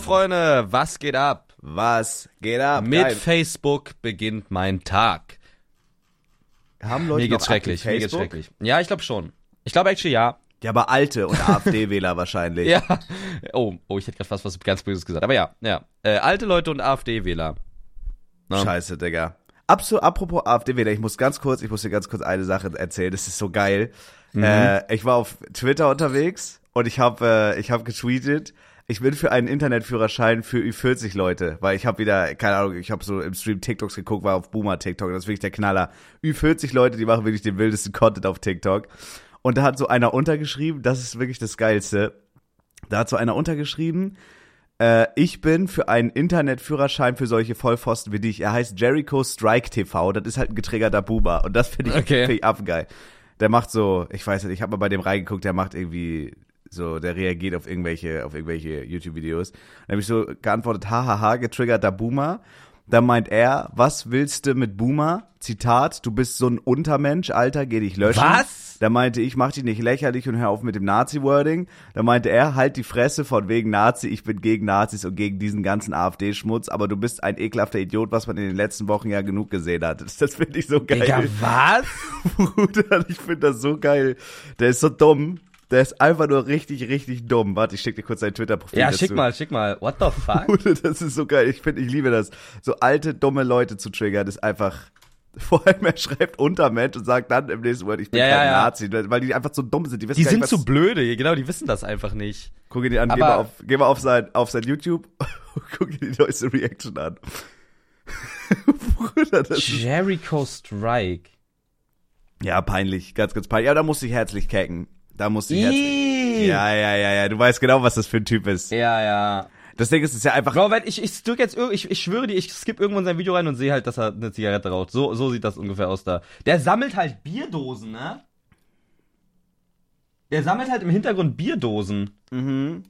Freunde, was geht ab? Was geht ab? Mit Geil. Facebook beginnt mein Tag. haben Leute Mir geht's schrecklich, mir geht's schrecklich. Ja, ich glaube schon. Ich glaube actually ja. Ja, aber alte und AfD-Wähler wahrscheinlich. Ja. Oh, oh, ich hätte gerade fast was ganz Böses gesagt. Aber ja, ja. Äh, alte Leute und AfD-Wähler. Na? Scheiße, Digga. Abso, apropos AfD-Wähler, ich muss ganz kurz, ich muss dir ganz kurz eine Sache erzählen. Das ist so geil. Mhm. Äh, ich war auf Twitter unterwegs und ich habe äh, ich habe getweetet, ich bin für einen Internetführerschein für Ü40 Leute, weil ich habe wieder, keine Ahnung, ich habe so im Stream TikToks geguckt, war auf Boomer TikTok, das ist wirklich der Knaller. Ü40 Leute, die machen wirklich den wildesten Content auf TikTok. Und da hat so einer untergeschrieben, das ist wirklich das Geilste. Da hat so einer untergeschrieben, äh, ich bin für einen Internetführerschein für solche Vollpfosten wie dich. Er heißt Jericho Strike TV. Das ist halt ein getriggerter Boomer. Und das finde ich, Okay. find ich affengeil. Der macht so, ich weiß nicht, ich habe mal bei dem reingeguckt, der macht irgendwie so, der reagiert auf irgendwelche, auf irgendwelche YouTube-Videos. Dann habe ich so geantwortet, hahaha, getriggerter Boomer. Dann meint er, was willst du mit Boomer? Zitat, du bist so ein Untermensch, Alter, geh dich löschen. Was? Da meinte ich, mach dich nicht lächerlich und hör auf mit dem Nazi-Wording. Da meinte er, halt die Fresse von wegen Nazi, ich bin gegen Nazis und gegen diesen ganzen AfD-Schmutz, aber du bist ein ekelhafter Idiot, was man in den letzten Wochen ja genug gesehen hat. Das, das finde ich so geil. Digga, was? Bruder, ich finde das so geil. Der ist so dumm. Der ist einfach nur richtig, richtig dumm. Warte, ich schick dir kurz sein Twitter-Profil Ja, dazu. schick mal, schick mal. What the fuck? Das ist so geil. Ich finde, ich liebe das. So alte, dumme Leute zu triggern, ist einfach. Vor allem, er schreibt Untermensch und sagt dann im nächsten Wort, ich bin Ja, kein ja. Nazi, weil die einfach so dumm sind. Die, wissen Die sind nicht, zu was, blöde, genau, die wissen das einfach nicht. Guck ihn dir an, geh mal auf, geh mal auf sein, auf sein YouTube und guck dir die neueste Reaction an. Bruder, das ist, Jericho Strike. ja, peinlich, ganz, ganz peinlich. Ja, da musste ich herzlich kecken. Da musste ich. Ih. Ja, ja, ja, ja, du weißt genau, was das für ein Typ ist. Ja, ja. Das Ding ist, es ist ja einfach, Bro, wenn ich, ich drück jetzt ich, ich schwöre dir, ich skipp irgendwo in sein Video rein und sehe halt, dass er eine Zigarette raucht. So, so sieht das ungefähr aus da. Der sammelt halt Bierdosen, ne? Der sammelt halt im Hintergrund Bierdosen. mhm.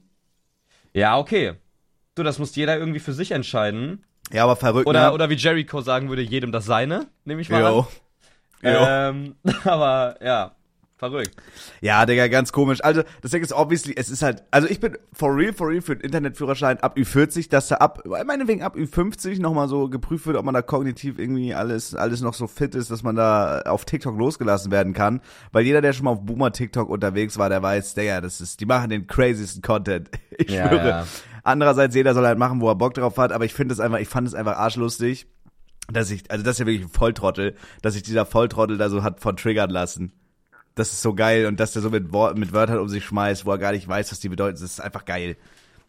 Ja, okay. Du, das muss jeder irgendwie für sich entscheiden. ja, aber verrückt, Oder, ne? oder wie Jericho sagen würde, jedem das seine, nehme ich mal Jo. Jo. an. Ähm, aber, ja, verrückt. Ja, Digga, ganz komisch. Also, das Ding ist obviously, es ist halt, also ich bin for real, for real für den Internetführerschein ab Ü40, dass da ab, meinetwegen ab Ü50 nochmal so geprüft wird, ob man da kognitiv irgendwie alles, alles noch so fit ist, dass man da auf TikTok losgelassen werden kann. Weil jeder, der schon mal auf Boomer TikTok unterwegs war, der weiß, Digga, das ist, die machen den craziesten Content. Ich Ja, schwöre. ja. Andererseits, jeder soll halt machen, wo er Bock drauf hat, aber ich finde es einfach, ich fand es einfach arschlustig, dass ich, also das ist ja wirklich ein Volltrottel, dass sich dieser Volltrottel da so hat von triggern lassen. Das ist so geil und dass der so mit, Wor mit Wörtern um sich schmeißt, wo er gar nicht weiß, was die bedeuten. Das ist einfach geil.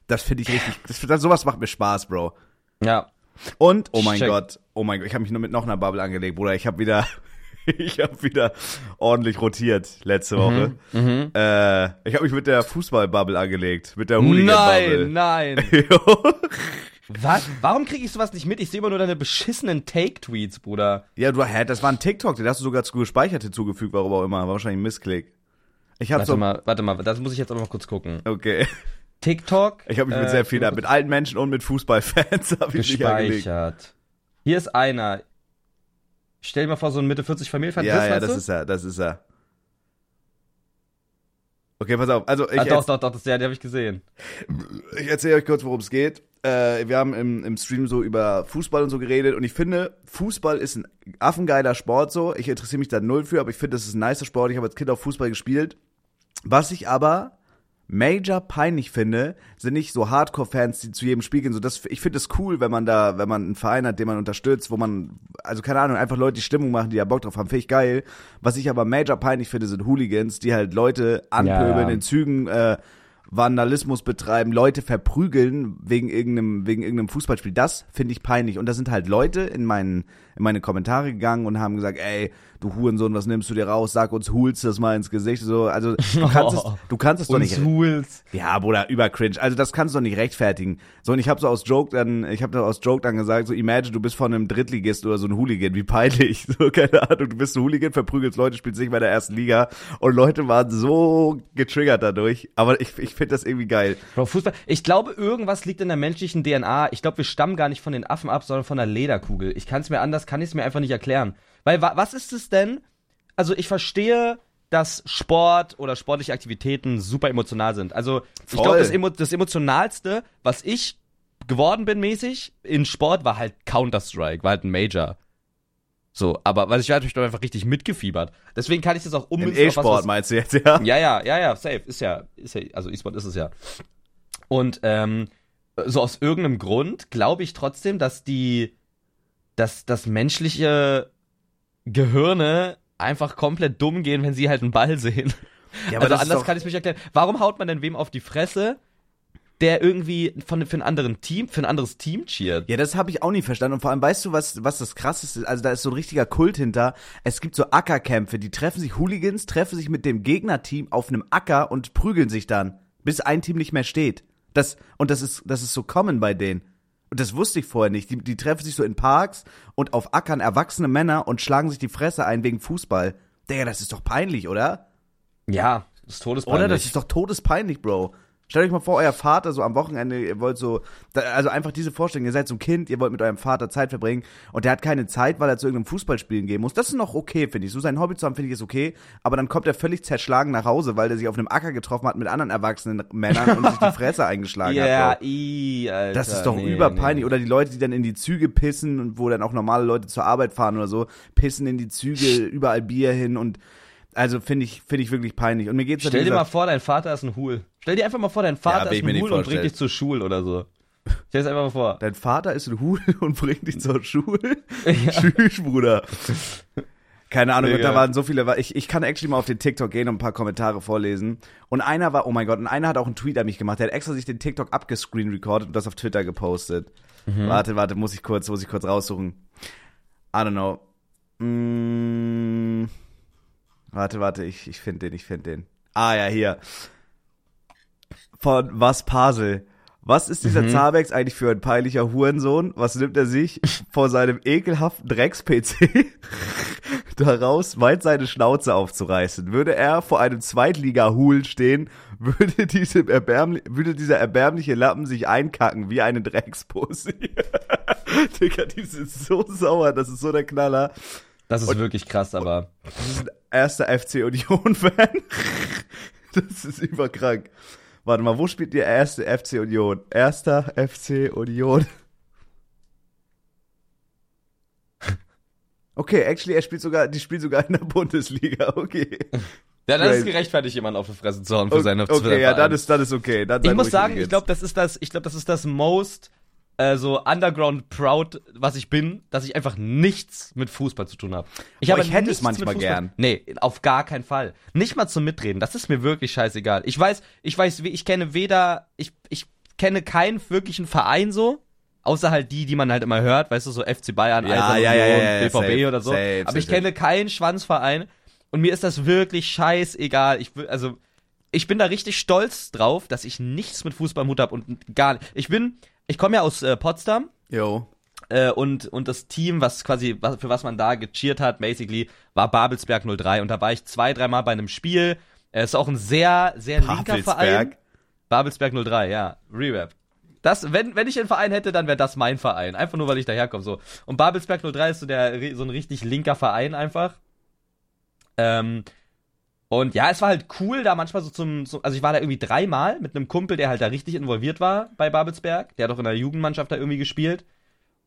Das finde ich richtig. Das, das, sowas macht mir Spaß, Bro. Ja. Und oh mein Check. Gott, oh mein Gott, ich habe mich nur mit noch einer Bubble angelegt, Bruder. Ich habe wieder, ich habe wieder ordentlich rotiert letzte Woche. Mhm. Äh, ich habe mich mit der Fußball-Bubble angelegt, mit der Hooligan-Bubble. Nein, nein. Was? Warum krieg ich sowas nicht mit? Ich sehe immer nur deine beschissenen Take-Tweets, Bruder. ja, du, hä, das war ein TikTok, den hast du sogar zu gespeichert hinzugefügt, warum auch immer. War wahrscheinlich ein Missklick. Ich habe Warte so, mal, warte mal, das muss ich jetzt auch noch mal kurz gucken. okay. TikTok. Ich habe mich mit äh, sehr vielen, mit alten Menschen und mit Fußballfans habe ich gespeichert. Hier ist einer. Stell dir mal vor, so ein Mitte 40 Familienvater. Ja, ja, weißt das du? ist er, das ist er. Okay, pass auf. Also ich, Ah, doch, doch, doch, das ist der, den habe ich gesehen. ich erzähle euch kurz, worum es geht. Äh, wir haben im, im Stream so über Fußball und so geredet und ich finde, Fußball ist ein affengeiler Sport so. Ich interessiere mich da null für, aber ich finde, das ist ein nicer Sport. Ich habe als Kind auch Fußball gespielt. Was ich aber major peinlich finde, sind nicht so Hardcore-Fans, die zu jedem Spiel gehen. So das, ich finde es cool, wenn man da, wenn man einen Verein hat, den man unterstützt, wo man, also keine Ahnung, einfach Leute die Stimmung machen, die ja Bock drauf haben, finde ich geil. Was ich aber major peinlich finde, sind Hooligans, die halt Leute anpöbeln, ja. in Zügen äh, Vandalismus betreiben, Leute verprügeln wegen irgendeinem, wegen irgendeinem Fußballspiel. Das finde ich peinlich. Und da sind halt Leute in meinen, in meine Kommentare gegangen und haben gesagt, ey, du Hurensohn, was nimmst du dir raus? Sag uns, hulst das mal ins Gesicht. So, also du kannst es, du kannst es doch nicht. Hools. Ja, Bruder, über cringe. Also das kannst du doch nicht rechtfertigen. So, und ich habe so aus Joke dann, ich habe da aus Joke dann gesagt, so imagine, du bist von einem Drittligist oder so ein Hooligan, wie peinlich. So, keine Ahnung, du bist ein Hooligan, verprügelst Leute, spielst nicht bei der ersten Liga und Leute waren so getriggert dadurch. Aber ich, ich finde das irgendwie geil. Bro, Fußball. Ich glaube, irgendwas liegt in der menschlichen DNA. Ich glaube, wir stammen gar nicht von den Affen ab, sondern von der Lederkugel. Ich kann es mir anders, kann ich es mir einfach nicht erklären. Weil wa was ist es denn? Also ich verstehe, dass Sport oder sportliche Aktivitäten super emotional sind. Also ich Voll. glaube, das, Emo das emotionalste, was ich geworden bin mäßig in Sport war halt Counter-Strike, war halt ein Major. So, aber weil ich halt doch einfach richtig mitgefiebert. Deswegen kann ich das auch Im auf was, E-Sport was meinst du jetzt, ja? ja, ja, ja, ja, safe. Ist ja, ist ja, also E-Sport ist es ja. Und ähm, so aus irgendeinem Grund glaube ich trotzdem, dass die, dass das menschliche Gehirne einfach komplett dumm gehen, wenn sie halt einen Ball sehen. Ja, also das ist anders doch- kann ich es mich erklären. Warum haut man denn wem auf die Fresse, der irgendwie von, für ein anderen Team, für ein anderes Team cheert? Ja, das habe ich auch nie verstanden. Und vor allem, weißt du, was, was das krasseste ist? Also da ist so ein richtiger Kult hinter. Es gibt so Ackerkämpfe, die treffen sich, Hooligans treffen sich mit dem Gegnerteam auf einem Acker und prügeln sich dann, bis ein Team nicht mehr steht. Das, und das ist, das ist so common bei denen. Und das wusste ich vorher nicht. Die, die treffen sich so in Parks und auf Ackern erwachsene Männer und schlagen sich die Fresse ein wegen Fußball. Digga, das ist doch peinlich, oder? Ja, das ist todespeinlich. Oder? Das ist doch todespeinlich, Bro. Stellt euch mal vor, euer Vater so am Wochenende, ihr wollt so, also einfach diese Vorstellung, ihr seid so ein Kind, ihr wollt mit eurem Vater Zeit verbringen und der hat keine Zeit, weil er zu irgendeinem Fußballspielen gehen muss. Das ist noch okay, finde ich. So sein Hobby zu haben, finde ich, ist okay. Aber dann kommt er völlig zerschlagen nach Hause, weil er sich auf einem Acker getroffen hat mit anderen erwachsenen Männern und sich die Fresse eingeschlagen Ja, hat. I, Alter. Das ist doch nee, überpeinlich. nee. Oder die Leute, die dann in die Züge pissen und wo dann auch normale Leute zur Arbeit fahren oder so, pissen in die Züge, überall Bier hin und also finde ich, finde ich wirklich peinlich. Und mir geht's Stell dir mal vor, dein Vater ist ein Hul. Stell dir einfach mal vor, dein Vater will ist ein Hul und bringt dich zur Schule oder so. Stell dir das einfach mal vor. Dein Vater ist ein Hul und bringt dich zur Schule. Tschüss, Bruder. Keine Ahnung, und Digga. da waren so viele, ich, ich kann actually mal auf den TikTok gehen und ein paar Kommentare vorlesen. Und einer war, oh mein Gott, und einer hat auch einen Tweet an mich gemacht, der hat extra sich den TikTok abgescreen recorded und das auf Twitter gepostet. Warte, warte, muss ich kurz, muss ich kurz raussuchen. I don't know. Mm, warte, warte, ich, ich finde den, ich finde den. Ah ja, hier. Von Was Pasel. Was ist dieser Zabex eigentlich für ein peinlicher Hurensohn? Was nimmt er sich vor seinem ekelhaften Drecks-PC daraus, weit seine Schnauze aufzureißen? Würde er vor einem Zweitliga-Hul stehen, würde, diese erbärmli würde dieser erbärmliche Lappen sich einkacken wie eine Dreckspussy. Digga, die sind so sauer, das ist so der Knaller. Das ist wirklich krass, aber. Das ist ein erster FC Union-Fan. Das ist überkrank. Warte mal, wo spielt der erste FC Union? Erster FC Union. Okay, actually, er spielt sogar, die spielt sogar in der Bundesliga. Okay. Ja, dann ist es gerechtfertigt, jemanden auf die Fresse zu hauen für seine für okay, ja, dann ist, dann ist okay. Dann Ich muss sagen, ich glaube, das ist das, ich glaube, das ist das most äh, so underground proud, was ich bin, dass ich einfach nichts mit Fußball zu tun habe. Ich, habe ich hätte es manchmal gern. Nee, auf gar keinen Fall. Nicht mal zum Mitreden. Das ist mir wirklich scheißegal. Ich weiß, ich weiß, wie- ich kenne weder, ich, ich kenne keinen wirklichen Verein so. Außer halt die, die man halt immer hört, weißt du, so FC Bayern, Ja, Eisern ja, ja, ja, ja, BVB safe, oder so. safe, Aber ich safe. kenne keinen Schwanzverein und mir ist das wirklich scheißegal. Ich will, also, ich bin da richtig stolz drauf, dass ich nichts mit Fußball im Hut habe und gar nicht. Ich bin, ich komme ja aus äh, Potsdam Jo. äh, und, und das Team, was quasi, was, für was man da gecheert hat, basically, war Babelsberg 03 und da war ich zwei, dreimal bei einem Spiel. Es ist auch ein sehr, sehr linker Verein. Babelsberg. Babelsberg 03, ja. Rewrap. Das, wenn, wenn ich einen Verein hätte, dann wäre das mein Verein. Einfach nur, weil ich daherkomme. So. Und Babelsberg 03 ist so, der, so ein richtig linker Verein einfach. Ähm, und ja, es war halt cool, da manchmal so zum, so, also ich war da irgendwie dreimal mit einem Kumpel, der halt da richtig involviert war bei Babelsberg. Der hat auch in der Jugendmannschaft da irgendwie gespielt.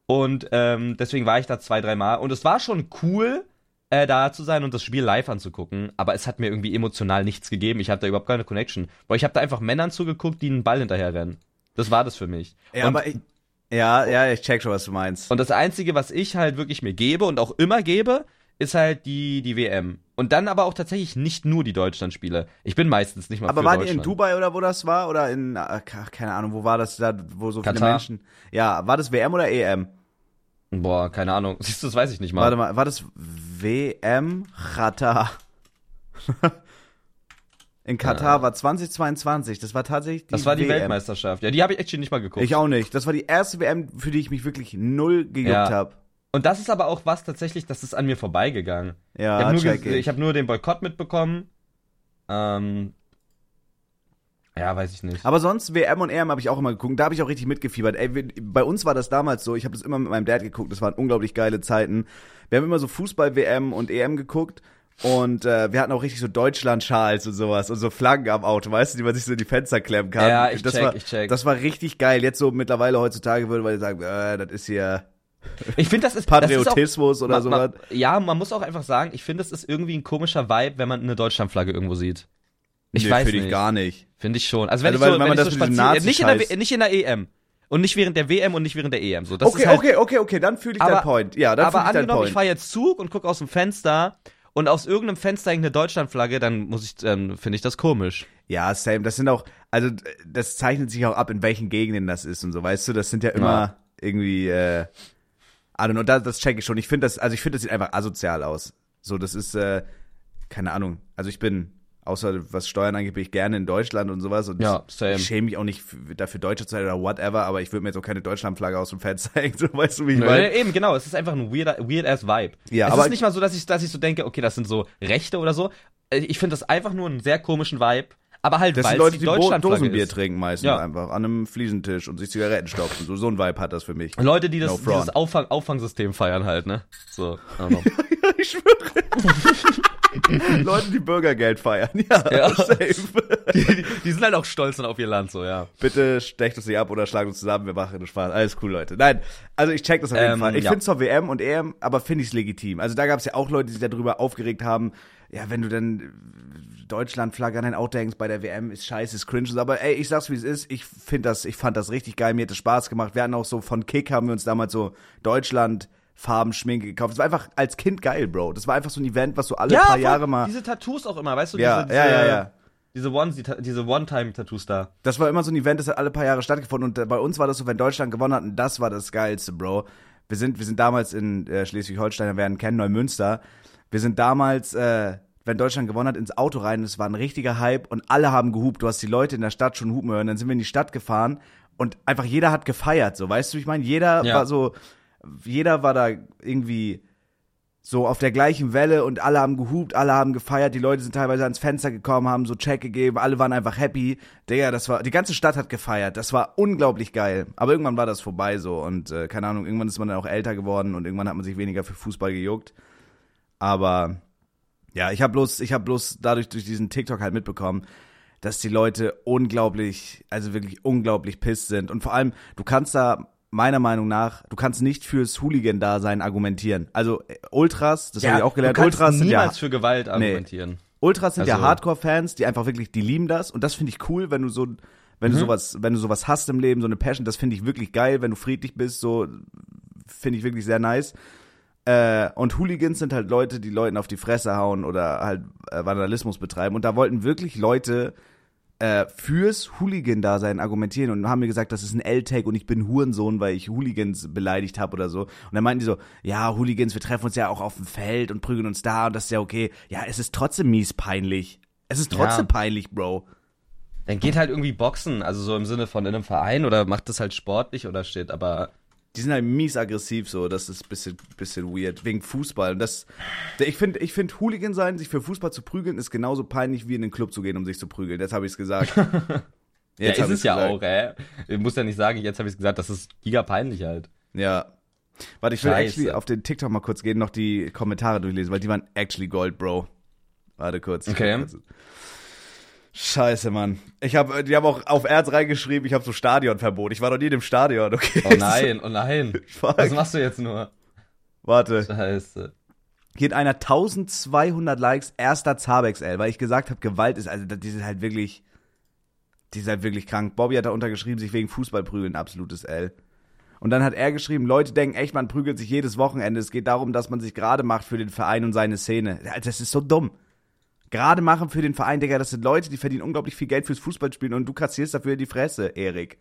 Und ähm, deswegen war ich da zwei, dreimal. Und es war schon cool, äh, da zu sein und das Spiel live anzugucken. Aber es hat mir irgendwie emotional nichts gegeben. Ich hatte da überhaupt keine Connection. Weil ich habe da einfach Männern zugeguckt, die einen Ball hinterher rennen. Das war das für mich. Ja, und, aber ich, ja, ja, ich check schon, was du meinst. und das Einzige, was ich halt wirklich mir gebe und auch immer gebe, ist halt die, die WM. Und dann aber auch tatsächlich nicht nur die Deutschlandspiele. Ich bin meistens nicht mal Aber war die in Dubai oder wo das war? Oder in, äh, ach, keine Ahnung, wo war das da, wo so viele Katar. Menschen. Ja, war das WM oder EM? Boah, keine Ahnung. Siehst du, das weiß ich nicht mal. Warte mal, war das WM Katar? In Katar war 2022, das war tatsächlich die das war die WM. Weltmeisterschaft. Ja, die habe ich actually nicht mal geguckt. Ich auch nicht. Das war die erste WM, für die ich mich wirklich null gejuckt Ja. habe. Und das ist aber auch was tatsächlich, das ist an mir vorbeigegangen. Ja, ich habe nur, check ge- ich hab nur den Boykott mitbekommen. Ähm, ja, weiß ich nicht. Aber sonst WM und EM habe ich auch immer geguckt. Da habe ich auch richtig mitgefiebert. Ey, bei uns war das damals so. Ich habe das immer mit meinem Dad geguckt. Das waren unglaublich geile Zeiten. Wir haben immer so Fußball WM und EM geguckt Und äh, wir hatten auch richtig so Deutschland-Schals und sowas und so Flaggen am Auto, weißt du, die man sich so in die Fenster klemmen kann. Ja, ich das check, war, ich check. Das war richtig geil. Jetzt so mittlerweile heutzutage würde man sagen, äh, das ist hier Ich finde, das ist Patriotismus das ist auch, oder ma- Ja, man muss auch einfach sagen, ich finde, es ist irgendwie ein komischer Vibe, wenn man eine Deutschlandflagge irgendwo sieht. Ich nee, weiß finde ich nicht. gar nicht. Finde ich schon. Also wenn Also, ich so, wenn wenn, ich das so mit diesem spaziere, nicht in, der, nicht in der EM. Und nicht während der WM und nicht während der EM. So, das Okay, ist halt, okay, okay, okay, dann fühle ich deinen Point. Ja, dann aber ich deinen angenommen, ich Point. fahre jetzt Zug und gucke aus dem Fenster und aus irgendeinem Fenster hängt eine Deutschlandflagge, dann muss ich, dann finde ich das komisch. Ja, same. Das sind auch, also das zeichnet sich auch ab, in welchen Gegenden das ist und so, weißt du, das sind ja immer Ja. irgendwie, äh, I don't know, das, das check ich schon. Ich finde das, also ich finde, das sieht einfach asozial aus. So, das ist, äh, keine Ahnung. Also ich bin, außer was Steuern angeht, bin ich gerne in Deutschland und sowas. Und Ja, same. ich schäme mich auch nicht für, dafür Deutsche zu sein oder whatever, aber ich würde mir jetzt auch keine Deutschlandflagge aus dem Fenster hängen, so weißt du, wie ich Nee, meine? eben, genau. Es ist einfach ein weirder, weird ass Vibe. Ja, es aber- ist nicht mal so, dass ich, dass ich so denke, okay, das sind so Rechte oder so. Äh, Ich finde das einfach nur einen sehr komischen Vibe. Aber halt, Das weil sind Leute, die die Dosenbier ist. trinken meistens Ja. einfach an einem Fliesentisch und sich Zigaretten stopfen. So, so ein Vibe hat das für mich. Leute, die das, No dieses Auffang, Auffangsystem feiern halt, ne? So, ich schwöre. Leute, die Bürgergeld feiern. Ja, Ja. safe. die, die, die sind halt auch stolz auf ihr Land, so, ja. Bitte stecht uns nicht ab oder schlagt uns zusammen, wir machen den Spaß. Alles cool, Leute. Nein, also ich check das auf jeden Ähm, Fall. Ich ja. finde zwar WM und EM, aber finde ich es legitim. Also da gab es ja auch Leute, die sich darüber aufgeregt haben, ja, wenn du dann Deutschlandflagge an dein Auto hängst bei der WM, ist scheiße, ist cringe. Aber ey, ich sag's wie es ist, ich finde das, ich fand das richtig geil, mir hat es Spaß gemacht. Wir hatten auch so von Kick haben wir uns damals so Deutschland Farbenschminke gekauft. Das war einfach als Kind geil, Bro. Das war einfach so ein Event, was so alle ja, paar voll. Jahre mal. Diese Tattoos auch immer, weißt du? Ja, diese, ja, diese, ja, ja. Diese One- diese One-Time-Tattoos da. Das war immer so ein Event, das hat alle paar Jahre stattgefunden und äh, bei uns war das so, wenn Deutschland gewonnen hat, und das war das Geilste, Bro. Wir sind, wir sind damals in äh, Schleswig-Holstein, wir werden kennen, Neumünster. Wir sind damals, äh, wenn Deutschland gewonnen hat, ins Auto rein es war ein richtiger Hype und alle haben gehupt. Du hast die Leute in der Stadt schon hupen hören. Dann sind wir in die Stadt gefahren und einfach jeder hat gefeiert, so, weißt du, wie ich meine? Jeder Ja. war so, jeder war da irgendwie so auf der gleichen Welle und alle haben gehupt, alle haben gefeiert, die Leute sind teilweise ans Fenster gekommen, haben so Check gegeben, alle waren einfach happy. Digga, das war, die ganze Stadt hat gefeiert, das war unglaublich geil. Aber irgendwann war das vorbei so und äh, keine Ahnung, irgendwann ist man dann auch älter geworden und irgendwann hat man sich weniger für Fußball gejuckt. Aber ja, ich habe bloß, ich habe bloß dadurch durch diesen TikTok halt mitbekommen, dass die Leute unglaublich, also wirklich unglaublich pisst sind und vor allem, du kannst da meiner Meinung nach, du kannst nicht fürs Hooligan-Dasein argumentieren. Also Ultras, das habe ich auch gelernt, du kannst Ultras sind ja niemals für Gewalt argumentieren. Ultras sind ja Also- Hardcore-Fans, die einfach wirklich, die lieben das und das finde ich cool, wenn du so, wenn Mhm. du sowas, wenn du sowas hast im Leben, so eine Passion, das finde ich wirklich geil, wenn du friedlich bist, so finde ich wirklich sehr nice. Äh, und Hooligans sind halt Leute, die Leuten auf die Fresse hauen oder halt äh, Vandalismus betreiben. Und da wollten wirklich Leute äh, fürs Hooligan-Dasein argumentieren und haben mir gesagt, das ist ein L-Tag und ich bin Hurensohn, weil ich Hooligans beleidigt habe oder so. Und dann meinten die so, ja, Hooligans, wir treffen uns ja auch auf dem Feld und prügeln uns da und das ist ja okay. Ja, es ist trotzdem mies peinlich. Es ist trotzdem Ja. peinlich, Bro. Dann geht halt irgendwie Boxen, also so im Sinne von in einem Verein oder macht das halt sportlich oder shit, aber Die sind halt mies aggressiv so, das ist ein bisschen, bisschen weird, wegen Fußball. Und das, ich finde, ich finde Hooligan sein, sich für Fußball zu prügeln, ist genauso peinlich wie in den Club zu gehen, um sich zu prügeln. Jetzt habe ich es gesagt. ja, Jetzt ist hab es ja gesagt. auch, ey. Ich muss ja nicht sagen, jetzt habe ich es gesagt, das ist giga peinlich halt. Ja. Warte, ich will Scheiße. actually auf den TikTok mal kurz gehen, noch die Kommentare durchlesen, weil die waren actually Gold, Bro. Warte kurz. Okay. Scheiße, Mann. Ich habe, die haben auch auf Erz reingeschrieben, ich habe so Stadionverbot. Ich war noch nie in dem Stadion, okay? Oh nein, oh nein. Fuck. Was machst du jetzt nur? Warte. Scheiße. Hier hat einer 1200 Likes, erster Zabex, L, weil ich gesagt habe, Gewalt ist, also die sind halt wirklich, die sind halt wirklich krank. Bobby hat da untergeschrieben, sich wegen Fußball prügeln, absolutes L. Und dann hat er geschrieben, Leute denken echt, man prügelt sich jedes Wochenende. Es geht darum, dass man sich gerade macht für den Verein und seine Szene. Das ist so dumm. Gerade machen für den Verein, Digga, das sind Leute, die verdienen unglaublich viel Geld fürs Fußballspielen und du kassierst dafür die Fresse, Erik.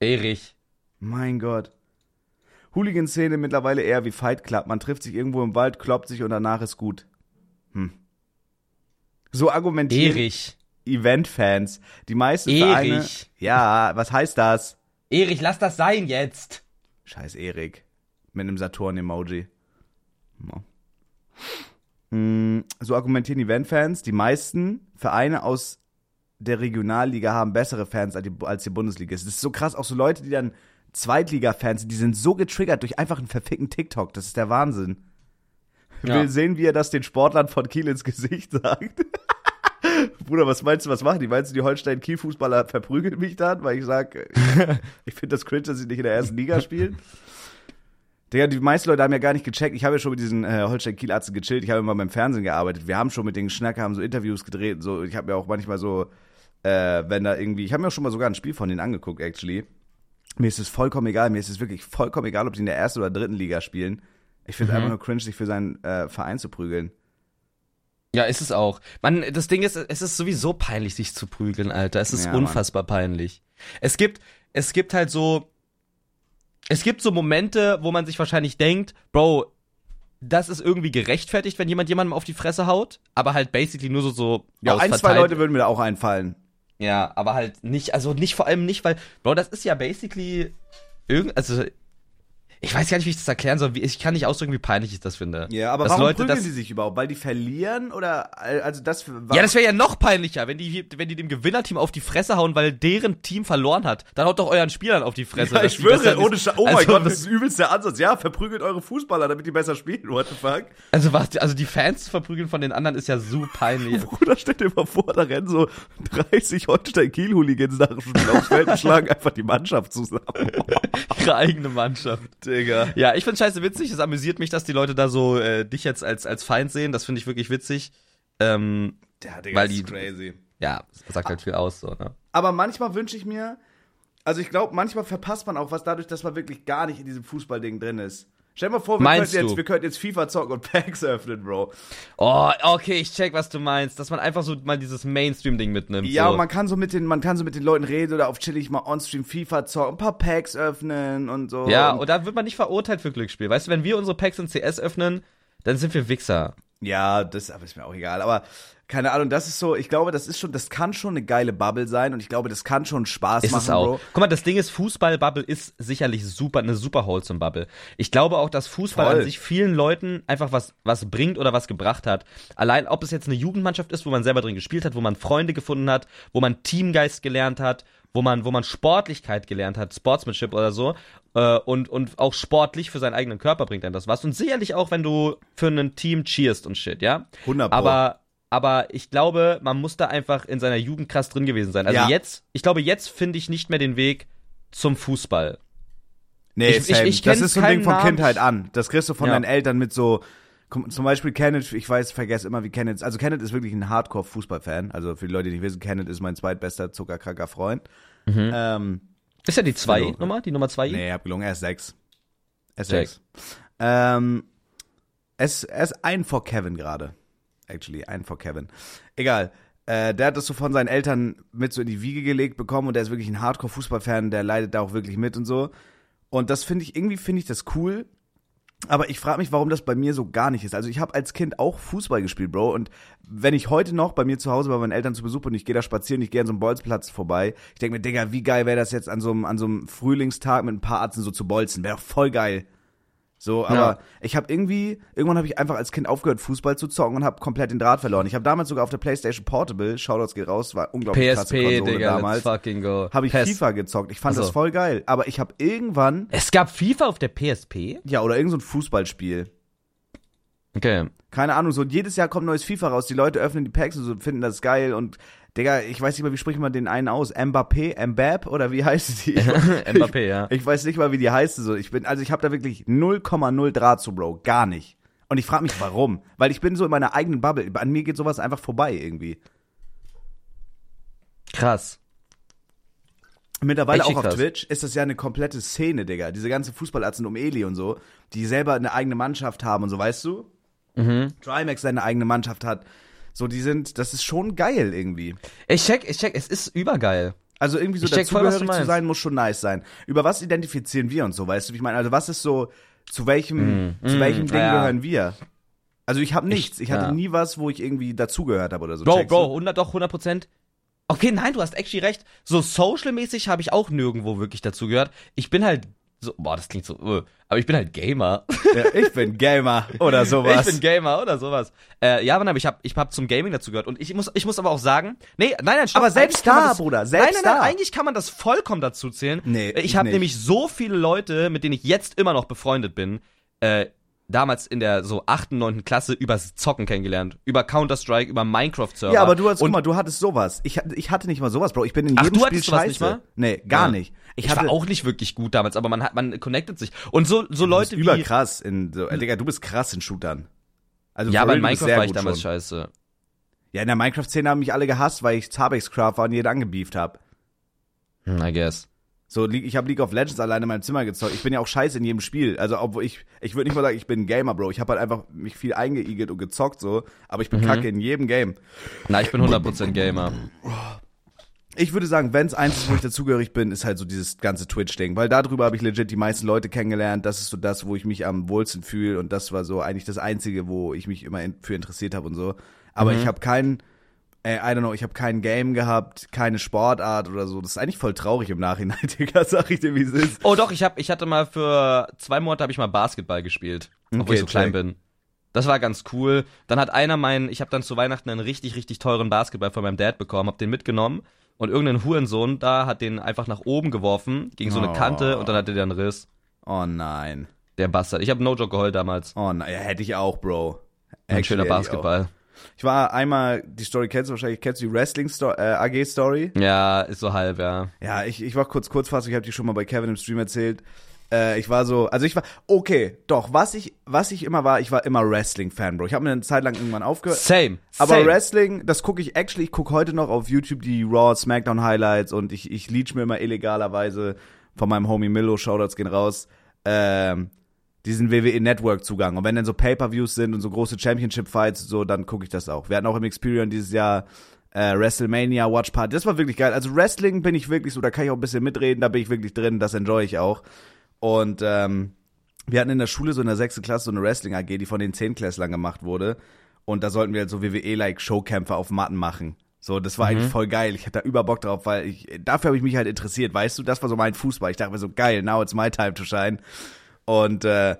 Erich. Mein Gott. Hooligan-Szene mittlerweile eher wie Fight Club. Man trifft sich irgendwo im Wald, kloppt sich und danach ist gut. Hm. So argumentieren Erich. Event-Fans. Die meisten Vereine. Erich. Ja, was heißt das? Erich, lass das sein jetzt. Scheiß Erik. Mit einem Saturn-Emoji. Ja. Hm, So argumentieren Event-Fans. Die meisten Vereine aus der Regionalliga haben bessere Fans als die, als die Bundesliga. Das ist so krass. Auch so Leute, die dann Zweitliga-Fans sind, die sind so getriggert durch einfach einen verfickten TikTok. Das ist der Wahnsinn. will Ja. sehen, wie er das den Sportlern von Kiel ins Gesicht sagt. Bruder, was meinst du, was machen die? Meinst du, die Holstein-Kiel-Fußballer verprügeln mich dann, weil ich sage, ich finde das cringe, dass sie nicht in der ersten Liga spielen? Digga, die meisten Leute haben ja gar nicht gecheckt. Ich habe ja schon mit diesen äh, Holstein-Kiel-Arzten gechillt. Ich habe immer beim Fernsehen gearbeitet. Wir haben schon mit denen geschnackt, haben so Interviews gedreht. und So. Ich habe mir auch manchmal so, äh, wenn da irgendwie, ich habe mir auch schon mal sogar ein Spiel von denen angeguckt, actually. Mir ist es vollkommen egal. Mir ist es wirklich vollkommen egal, ob die in der ersten oder dritten Liga spielen. Ich finde es Mhm. einfach nur cringe, sich für seinen äh, Verein zu prügeln. Ja, ist es auch. Man, das Ding ist, es ist sowieso peinlich, sich zu prügeln, Alter. Es ist Ja, Mann. unfassbar peinlich. Es gibt, es gibt halt so, es gibt so Momente, wo man sich wahrscheinlich denkt, Bro, das ist irgendwie gerechtfertigt, wenn jemand jemandem auf die Fresse haut, aber halt basically nur so, so Ja, ein, zwei Leute würden mir da auch einfallen. Ja, aber halt nicht, also nicht vor allem nicht, weil, Bro, das ist ja basically irgend, also, ich weiß gar nicht, wie ich das erklären soll. Ich kann nicht ausdrücken, wie peinlich ich das finde. Ja, aber Dass warum Leute prügeln sie sich überhaupt? Weil die verlieren oder also das Ja, das wäre ja noch peinlicher, wenn die, wenn die dem Gewinnerteam auf die Fresse hauen, weil deren Team verloren hat. Dann haut doch euren Spielern auf die Fresse. Ja, ich die schwöre, ohne Scha Oh mein also, Gott, das ist übelst der Ansatz. Ja, verprügelt eure Fußballer, damit die besser spielen. What the fuck? Also was, also die Fans zu verprügeln von den anderen ist ja so peinlich. Bruder, stell dir mal vor, da rennen so 30 Holstein-Kiel-Hooligans nach dem Spiel aufs Feld und schlagen einfach die Mannschaft zusammen. Ihre eigene Mannschaft. Digga. Ja, ich find's scheiße witzig. Es amüsiert mich, dass die Leute da so äh, dich jetzt als, als Feind sehen. Das finde ich wirklich witzig. Ähm, Ja, Digga, Weil die- ist crazy. ja, das sagt halt viel aus, so, ne? Aber manchmal wünsche ich mir, also ich glaube, manchmal verpasst man auch was dadurch, dass man wirklich gar nicht in diesem Fußballding drin ist. Stell dir mal vor, wir Meinst könnten, jetzt, du? wir könnten jetzt FIFA zocken und Packs öffnen, Bro. Oh, okay, ich check, was du meinst. Dass man einfach so mal dieses Mainstream-Ding mitnimmt. Ja, so. und man kann so mit den, man kann so mit den Leuten reden oder auf chillig mal on-stream FIFA zocken, ein paar Packs öffnen und so. Ja, und, und da wird man nicht verurteilt für Glücksspiel. Weißt du, wenn wir unsere Packs in CS öffnen, dann sind wir Wichser. ja, das aber ist mir auch egal. Aber keine Ahnung, das ist so, ich glaube, das ist schon, das kann schon eine geile Bubble sein und ich glaube, das kann schon Spaß Ist machen, es auch. Bro. Guck mal, das Ding ist, Fußball-Bubble ist sicherlich super, eine super wholesome Bubble. Ich glaube auch, dass Fußball Voll. an sich vielen Leuten einfach was, was bringt oder was gebracht hat. Allein, ob es jetzt eine Jugendmannschaft ist, wo man selber drin gespielt hat, wo man Freunde gefunden hat, wo man Teamgeist gelernt hat, wo man, wo man Sportlichkeit gelernt hat, Sportsmanship oder so, äh, und, und auch sportlich für seinen eigenen Körper bringt einem das was. Und sicherlich auch, wenn du für ein Team cheerst und shit, ja? 100 Pro. Aber, aber ich glaube, man muss da einfach in seiner Jugend krass drin gewesen sein. Also Ja. jetzt, ich glaube, jetzt finde ich nicht mehr den Weg zum Fußball. Nee, Ich- ich- ich das ist so ein Ding von Namen. Kindheit an. Das kriegst du von Ja. deinen Eltern mit so, zum Beispiel Kenneth, ich weiß, vergesse immer, wie Kenneth, also Kenneth ist wirklich ein Hardcore-Fußballfan. Also für die Leute, die nicht wissen, Kenneth ist mein zweitbester zuckerkranker Freund. Ähm, Ist ja die zwei Hallo. Nummer, die Nummer zwei? nee, hab gelungen, er ist sechs. Er ist Check. sechs. Ähm, es, er ist ein vor Kevin gerade. Actually, ein vor Kevin. Egal. Äh, der hat das so von seinen Eltern mit so in die Wiege gelegt bekommen und der ist wirklich ein Hardcore-Fußballfan, der leidet da auch wirklich mit und so. Und das finde ich, irgendwie finde ich das cool. Aber ich frage mich, warum das bei mir so gar nicht ist. Also ich habe als Kind auch Fußball gespielt, Bro. Und wenn ich heute noch bei mir zu Hause bei meinen Eltern zu Besuch bin, ich gehe da spazieren, ich gehe an so einem Bolzplatz vorbei. Ich denke mir, Digga, wie geil wäre das jetzt an so einem, an so einem Frühlingstag mit ein paar Arzten so zu bolzen. Wäre voll geil. So, aber Ja. ich habe irgendwie, irgendwann habe ich einfach als Kind aufgehört, Fußball zu zocken und habe komplett den Draht verloren. Ich habe damals sogar auf der PlayStation Portable, Shoutouts geht raus, war unglaublich PSP, Konsole Digga, damals. fucking go. Habe ich PES. FIFA gezockt. Ich fand Ach so. das voll geil. Aber ich habe irgendwann, Es gab FIFA auf der PSP? ja, oder irgend so ein Fußballspiel. Okay. Keine Ahnung, so jedes Jahr kommt neues FIFA raus. Die Leute öffnen die Packs und so, finden das geil. Und, Digga, ich weiß nicht mal, wie spricht man den einen aus? Mbappé? Mbap? Oder wie heißt die? Ich, Mbappé, ja. ich weiß nicht mal, wie die heißt. So, ich bin, also ich habe da wirklich 0,0 Draht zu, Bro. Gar nicht. Und ich frage mich, warum. Weil ich bin so in meiner eigenen Bubble. An mir geht sowas einfach vorbei irgendwie. Krass. Mittlerweile Echt auch auf krass. Twitch ist das ja eine komplette Szene, Digga. Diese ganzen Fußballärzte um Eli und so, die selber eine eigene Mannschaft haben und so, weißt du? Mhm. Trimax seine eigene Mannschaft hat. So, die sind, das ist schon geil irgendwie. Ich check, ich check, es ist übergeil. Also irgendwie so dazugehörig zu sein, muss schon nice sein. Über was identifizieren wir uns so, weißt du? wie Ich meine, also was ist so, zu welchem, zu mm, welchem Ding ja. gehören wir? Also ich habe nichts. Ich, hatte ja. nie was, wo ich irgendwie dazugehört habe oder so. Bro? Bro, 100, doch, 100 Prozent. Okay, nein, du hast actually recht. So social-mäßig habe ich auch nirgendwo wirklich dazu gehört. Ich bin halt so, boah, das klingt so, uh, aber ich bin halt Gamer. Ja, ich bin Gamer oder sowas. Ich bin Gamer oder sowas. Äh, ja, aber ich hab, ich hab zum Gaming dazu gehört. Und ich muss, ich muss aber auch sagen, nee, nein, nein, stopp, Aber selbst da, das, Bruder, selbst nein, nein, nein, da. eigentlich kann man das vollkommen dazu zählen. Nee, ich ich habe nämlich so viele Leute, mit denen ich jetzt immer noch befreundet bin, äh, damals in der so 8., 9. Klasse übers Zocken kennengelernt. Über Counter-Strike, über Minecraft-Server. Ja, aber du hast, und guck mal, du hattest sowas. Ich, ich hatte nicht mal sowas, Bro. Ich bin in Ach, jedem du Spiel hattest scheiße. nicht mal? Nee, gar Ja. nicht. Ich, ich hatte war auch nicht wirklich gut damals, aber man hat, man connectet sich. Und so, so du Leute bist wie. überkrass in so, äh, Digga, du bist krass in Shootern. Also Ja, du bist Minecraft war ich damals schon. scheiße. Ja, in der Minecraft-Szene haben mich alle gehasst, weil ich Zabex-Craft war und jeden angebieft hab. Hm, I guess. So, ich habe League of Legends alleine in meinem Zimmer gezockt. Ich bin ja auch scheiße in jedem Spiel. Also, obwohl ich, ich würde nicht mal sagen, ich bin ein Gamer, Bro. Ich habe halt einfach mich viel eingeigelt und gezockt so, aber ich bin Mhm. kacke in jedem Game. Na, ich bin 100% Gamer. Ich würde sagen, wenn's eins ist, wo ich dazugehörig bin, ist halt so dieses ganze Twitch-Ding. Weil darüber habe ich legit die meisten Leute kennengelernt. Das ist so das, wo ich mich am wohlsten fühle. Und das war so eigentlich das Einzige, wo ich mich immer in, für interessiert habe und so. Aber Mhm. ich habe keinen, I don't know, ich habe kein Game gehabt, keine Sportart oder so. Das ist eigentlich voll traurig im Nachhinein, Digga, sag ich dir, wie es ist. Oh doch, ich hab, ich hatte mal für zwei Monate habe ich mal Basketball gespielt, obwohl Okay, ich so klein check. bin. Das war ganz cool. Dann hat einer meinen, ich habe dann zu Weihnachten einen richtig, richtig teuren Basketball von meinem Dad bekommen, hab den mitgenommen und irgendein Hurensohn da hat den einfach nach oben geworfen, gegen so eine Oh. Kante und dann hatte der einen Riss. Oh nein. Der Bastard. Ich habe No Joke geheult damals. Oh nein, ja, hätte ich auch, Bro. Ein schöner. Basketball. Ich war einmal, die Story kennst du wahrscheinlich, kennst du die Wrestling -Sto äh, AG Story? Ja, ist so halb, ja. Ja, ich, ich war kurz Kurzfassung, ich habe die schon mal bei Kevin im Stream erzählt. Äh, ich war so, also ich war, okay, doch, was ich, was ich immer war, ich war immer Wrestling-Fan, Bro. Ich habe mir eine Zeit lang irgendwann aufgehört. Same. Aber same. Wrestling, das gucke ich actually, ich gucke heute noch auf YouTube die Raw, Smackdown Highlights und ich, ich leech mir immer illegalerweise von meinem Homie Millo, Shoutouts gehen raus, ähm, diesen WWE Network Zugang. Und wenn dann so Pay-Per-Views sind und so große Championship Fights so, dann gucke ich das auch. Wir hatten auch im Experience dieses Jahr äh, WrestleMania Watch Party. Das war wirklich geil. Also Wrestling bin ich wirklich so, da kann ich auch ein bisschen mitreden, da bin ich wirklich drin, das enjoy ich auch. Und ähm, wir hatten in der Schule so in der sechsten Klasse so eine Wrestling AG, die von den Zehnklässlern gemacht wurde. Und da sollten wir halt so WWE-like Showkämpfe auf Matten machen. So, das war eigentlich voll geil. Ich hatte da über Bock drauf, weil ich, dafür habe ich mich halt interessiert, weißt du? Das war so mein Fußball. Ich dachte mir so, geil, now it's my time to shine. Und äh,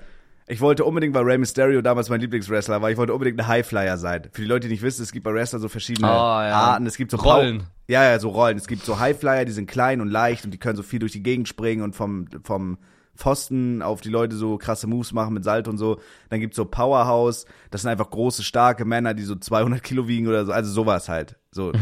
ich wollte unbedingt, weil Rey Mysterio damals mein Lieblingswrestler war, ich wollte unbedingt ein Highflyer sein. Für die Leute, die nicht wissen, es gibt bei Wrestlern so verschiedene Oh, ja. Arten. Es gibt so Rollen. Pau- Ja, ja, so Rollen. Es gibt so Highflyer, die sind klein und leicht und die können so viel durch die Gegend springen und vom, vom Pfosten auf die Leute so krasse Moves machen mit Salto und so. Dann gibt's so Powerhouse. Das sind einfach große, starke Männer, die so 200 Kilo wiegen oder so. Also sowas halt. So.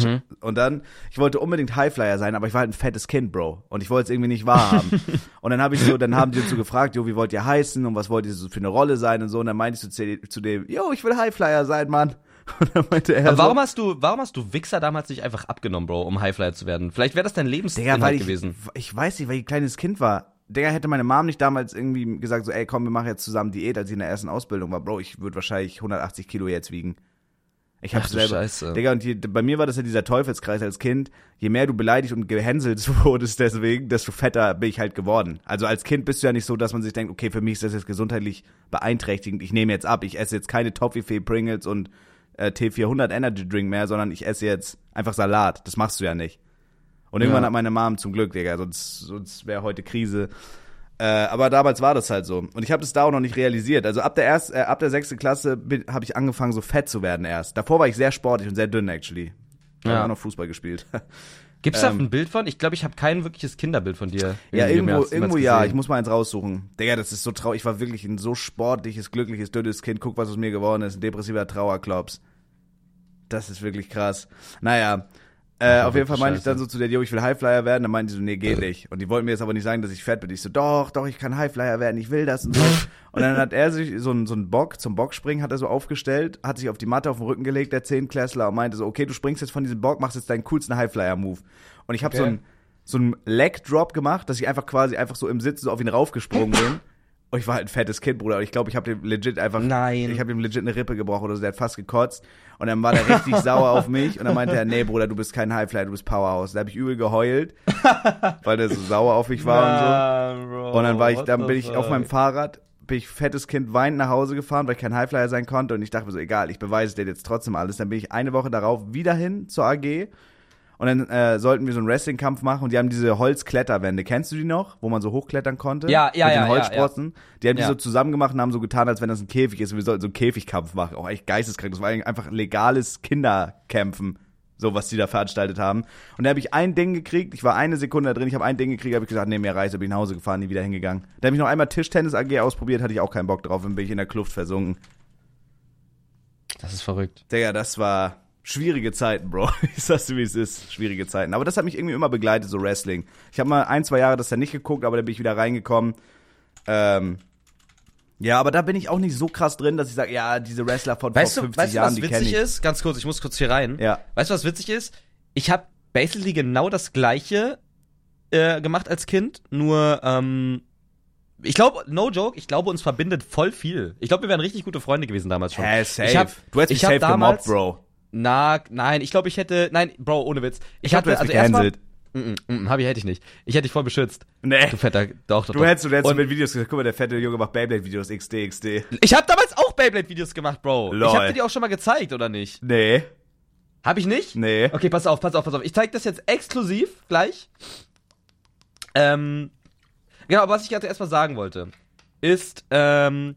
Und dann, ich wollte unbedingt Highflyer sein, aber ich war halt ein fettes Kind, Bro. Und ich wollte es irgendwie nicht wahrhaben. und dann habe ich so, dann haben die so gefragt, jo, wie wollt ihr heißen und was wollt ihr so für eine Rolle sein und so. Und dann meinte ich so zu, zu dem, yo, ich will Highflyer sein, Mann. Und dann meinte er Aber warum so, hast du, warum hast du Wichser damals nicht einfach abgenommen, Bro, um Highflyer zu werden? Vielleicht wäre das dein ich, gewesen. ich weiß nicht, weil ich ein kleines Kind war. Digga, hätte meine Mom nicht damals irgendwie gesagt, so, ey, komm, wir machen jetzt zusammen Diät, als ich in der ersten Ausbildung war. Bro, ich würde wahrscheinlich 180 Kilo jetzt wiegen. Ich du selber. Scheiße. Digga, und je, bei mir war das ja dieser Teufelskreis als Kind. Je mehr du beleidigt und gehänselt wurdest deswegen, desto fetter bin ich halt geworden. Also als Kind bist du ja nicht so, dass man sich denkt, okay, für mich ist das jetzt gesundheitlich beeinträchtigend. Ich nehme jetzt ab. Ich esse jetzt keine Toffifee Pringles und äh, T400 Energy Drink mehr, sondern ich esse jetzt einfach Salat. Das machst du ja nicht. Und irgendwann Ja. hat meine Mom zum Glück, Digga, sonst, sonst wäre heute Krise. Äh, aber damals war das halt so. Und ich habe das da auch noch nicht realisiert. Also ab der erst, äh, ab der sechsten Klasse habe ich angefangen, so fett zu werden erst. Davor war ich sehr sportlich und sehr dünn, actually. Ich habe Ja. auch noch Fußball gespielt. Gibt's da ähm, ein Bild von? Ich glaube, ich habe kein wirkliches Kinderbild von dir. ja, irgendwo, jemals irgendwo ja. Ich muss mal eins raussuchen. Digga, das ist so traurig. Ich war wirklich ein so sportliches, glückliches, dünnes Kind. Guck, was aus mir geworden ist. Ein depressiver Trauerklops. Das ist wirklich krass. Naja. Äh, auf jeden Fall meinte ich dann so zu der, yo, ich will Highflyer werden. Dann meinte die so, nee, geht nicht. Und die wollten mir jetzt aber nicht sagen, dass ich fett bin. Ich so, doch, doch, ich kann Highflyer werden, ich will das und so. und dann hat er sich so einen so einen Bock, zum Bockspringen hat er so aufgestellt, hat sich auf die Matte auf den Rücken gelegt, der Zehnklässler, und meinte so, okay, du springst jetzt von diesem Bock, machst jetzt deinen coolsten Highflyer-Move. Und ich habe so Okay. einen so einen Leg-Drop gemacht, dass ich einfach quasi einfach so im Sitzen so auf ihn raufgesprungen bin. Und ich war halt ein fettes Kind, Bruder. Ich glaube, ich habe dem legit einfach. Nein. Ich habe ihm legit eine Rippe gebrochen oder so. Der hat fast gekotzt. Und dann war der richtig sauer auf mich. Und dann meinte er, nee, Bruder, du bist kein Highflyer, du bist Powerhouse. Da habe ich übel geheult, weil der so sauer auf mich war und so. Und dann war ich, dann bin ich auf meinem Fahrrad, bin ich fettes Kind weinend nach Hause gefahren, weil ich kein Highflyer sein konnte. Und ich dachte mir so, egal, ich beweise dir jetzt trotzdem alles. Dann bin ich eine Woche darauf wieder hin zur AG. Und dann äh, sollten wir so einen Wrestling-Kampf machen und die haben diese Holzkletterwände. Kennst du die noch? Wo man so hochklettern konnte? Ja, ja, Mit ja, den ja, Holzsprossen. Die haben die Ja. so zusammen gemacht und haben so getan, als wenn das ein Käfig ist. Und wir sollten so einen Käfigkampf machen. Auch echt geisteskrank. Das war eigentlich einfach legales Kinderkämpfen. so was die da veranstaltet haben. Und da habe ich ein Ding gekriegt, ich war eine Sekunde da drin, ich habe ein Ding gekriegt, habe ich gesagt, nee, mehr Reise, bin ich nach Hause gefahren, nie wieder hingegangen. Da habe ich noch einmal Tischtennis AG ausprobiert, hatte ich auch keinen Bock drauf, dann bin ich in der Kluft versunken. Das ist verrückt. Digga, das war schwierige Zeiten, Bro. Ich sag's dir, wie es ist. Schwierige Zeiten. Aber das hat mich irgendwie immer begleitet, so Wrestling. Ich habe mal ein, zwei Jahre das dann nicht geguckt, aber da bin ich wieder reingekommen. Ähm, ja, aber da bin ich auch nicht so krass drin, dass ich sage, ja, diese Wrestler von Weißt vor du, 50 weißt du Jahren, was die kenne witzig ist? Ganz kurz, ich muss kurz hier rein. Ja. Weißt du, was witzig ist? Ich habe basically genau das gleiche äh, gemacht als Kind, nur ähm, ich glaube, no joke, ich glaube, uns verbindet voll viel. Ich glaube, wir wären richtig gute Freunde gewesen damals schon. Hä, safe. Ich hab, du hättest mich safe damals, gemobbt, Bro. Na, nein, ich glaube, ich hätte, nein, Bro, ohne Witz. Ich, Ich hab, hatte, hättest also erstmal, gecancelt. mm, mm, mm, hab ich, hätte ich nicht. Ich hätte dich voll beschützt. Nee. Du fetter, doch, doch, Du doch. hättest, du hättest Und mit Videos gesagt, guck mal, der fette Junge macht Beyblade-Videos, XD, XD. ich habe damals auch Beyblade-Videos gemacht, Bro. Lol. Ich habe dir die auch schon mal gezeigt, oder nicht? Nee, Hab ich nicht? nee. Okay, pass auf, pass auf, pass auf. Ich zeig das jetzt exklusiv gleich. Ähm, genau, aber was ich gerade erstmal sagen wollte, ist, ähm,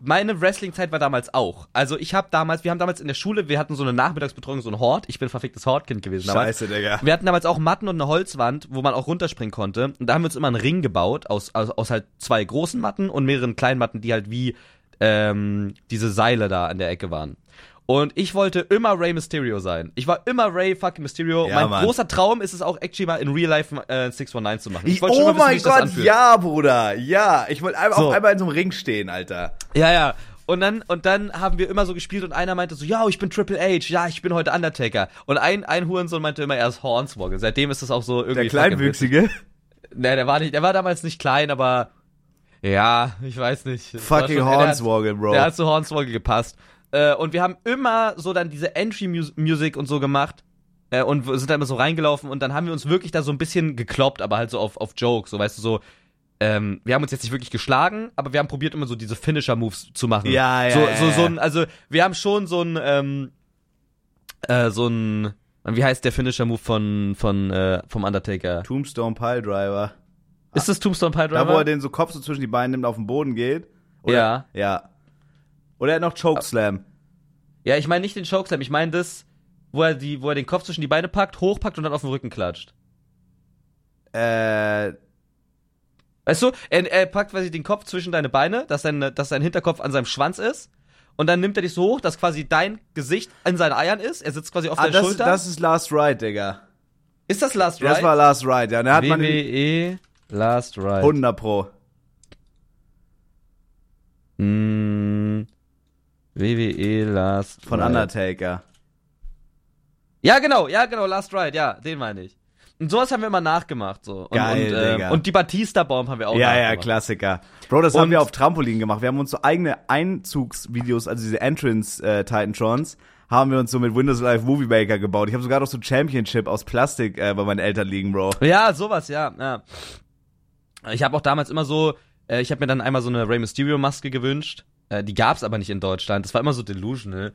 meine Wrestling-Zeit war damals auch. Also ich habe damals, wir haben damals in der Schule, wir hatten so eine Nachmittagsbetreuung, so ein Hort. Ich bin ein verficktes Hortkind gewesen damals. Scheiße, Digga. Wir hatten damals auch Matten und eine Holzwand, wo man auch runterspringen konnte. Und da haben wir uns immer einen Ring gebaut aus, aus, aus halt zwei großen Matten und mehreren kleinen Matten, die halt wie ähm, diese Seile da an der Ecke waren. Und ich wollte immer Rey Mysterio sein. Ich war immer Rey fucking Mysterio. Ja, mein Mann. großer Traum ist es auch actually mal in Real Life äh, 619 zu machen. Ich wollte schon oh mal wissen, mein Gott, ja, Bruder. Ja, ich wollte So. auch einmal in so einem Ring stehen, Alter. Ja, ja. Und dann, und dann haben wir immer so gespielt und einer meinte so, ja, ich bin Triple H, ja, ich bin heute Undertaker. Und ein, ein Hurensohn meinte immer, er ist Hornswoggle. Seitdem ist das auch so irgendwie. Der. Kleinwüchsige. Ne, der war nicht, der war damals nicht klein, aber ja, ich weiß nicht. Fucking schon- der hat- Hornswoggle, Bro. Der hat zu Hornswoggle gepasst. Äh, und wir haben immer so dann diese Entry-Music und so gemacht. Äh, und sind da immer so reingelaufen und dann haben wir uns wirklich da so ein bisschen gekloppt, aber halt so auf, auf Joke, so weißt du, so. Ähm, wir haben uns jetzt nicht wirklich geschlagen, aber wir haben probiert immer so diese Finisher-Moves zu machen. Ja, ja, So, so, so ein, also wir haben schon so ein, ähm, äh, so ein, wie heißt der Finisher-Move von, von, äh, vom Undertaker? Tombstone Piledriver. Ist das Tombstone Piledriver? Da, wo er den so Kopf so zwischen die Beine nimmt, auf den Boden geht. Oder? Ja. Ja. Oder er hat noch Chokeslam. Ja, ich meine nicht den Chokeslam, ich meine das, wo er die, wo er den Kopf zwischen die Beine packt, hochpackt und dann auf den Rücken klatscht. Äh, Weißt du, er, er packt quasi den Kopf zwischen deine Beine, dass sein, dass sein Hinterkopf an seinem Schwanz ist. Und dann nimmt er dich so hoch, dass quasi dein Gesicht in seinen Eiern ist. Er sitzt quasi auf ah, der das, Schulter. das ist Last Ride, Digga. ist das Last Ride? Das war Last Ride, ja. Da hat man WWE Last Ride. 100 Pro. Mm, WWE Last Von Ride. Undertaker. Ja, genau, ja, genau, Last Ride, ja, den meine ich. Und sowas haben wir immer nachgemacht, so. Und, Geil, und, ähm, und die Batista-Bomb haben wir auch Ja, ja. Klassiker. Bro, das haben Und- wir auf Trampolin gemacht. Wir haben uns so eigene Einzugsvideos, also diese Entrance äh, haben wir uns so mit Windows Live Movie Maker gebaut. Ich habe sogar noch so Championship aus Plastik äh, bei meinen Eltern liegen, Bro. Ja, sowas, ja, ja. Ich habe auch damals immer so, äh, ich habe mir dann einmal so eine Rey Mysterio Maske gewünscht. Äh, die gab's aber nicht in Deutschland. Das war immer so delusional.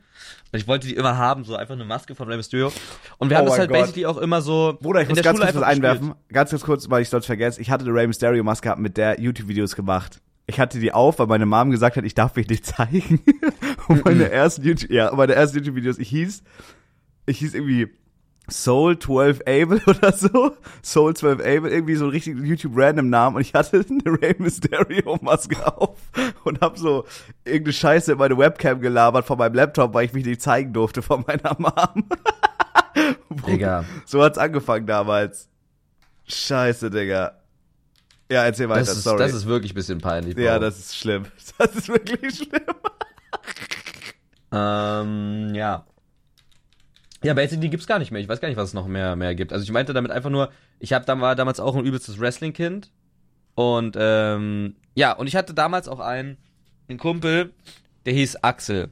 Und ich wollte die immer haben, so einfach eine Maske von Rey Mysterio. Und wir haben Oh das mein halt Gott. basically auch immer so Bruder, ich in muss der ganz Schule kurz was einfach einwerfen. gespielt. Ganz, ganz kurz, weil ich sonst vergesse. Ich hatte eine Rey Mysterio Maske mit der YouTube-Videos gemacht. Ich hatte die auf, weil meine Mom gesagt hat, ich darf mich nicht zeigen. Und meine ersten YouTube, ja, meine ersten YouTube-Videos, ich hieß, ich hieß irgendwie Soul 12 Able oder so. Soul 12 Able, irgendwie so ein richtig YouTube-Random-Namen. Und ich hatte eine Rey Mysterio-Maske auf und hab so irgendeine Scheiße in meine Webcam gelabert von meinem Laptop, weil ich mich nicht zeigen durfte von meiner Mom. Digga. So hat's angefangen damals. Scheiße, Digga. Ja, erzähl weiter, Das ist, sorry. das ist wirklich ein bisschen peinlich. Bro. ja, das ist schlimm. Das ist wirklich schlimm. Ähm, ja. Ja, basically gibt's gar nicht mehr. Ich weiß gar nicht, was es noch mehr, mehr gibt. Also ich meinte damit einfach nur, ich hab war damals auch ein übelstes Wrestling-Kind. Und ähm, ja, und ich hatte damals auch einen, einen Kumpel, der hieß Axel.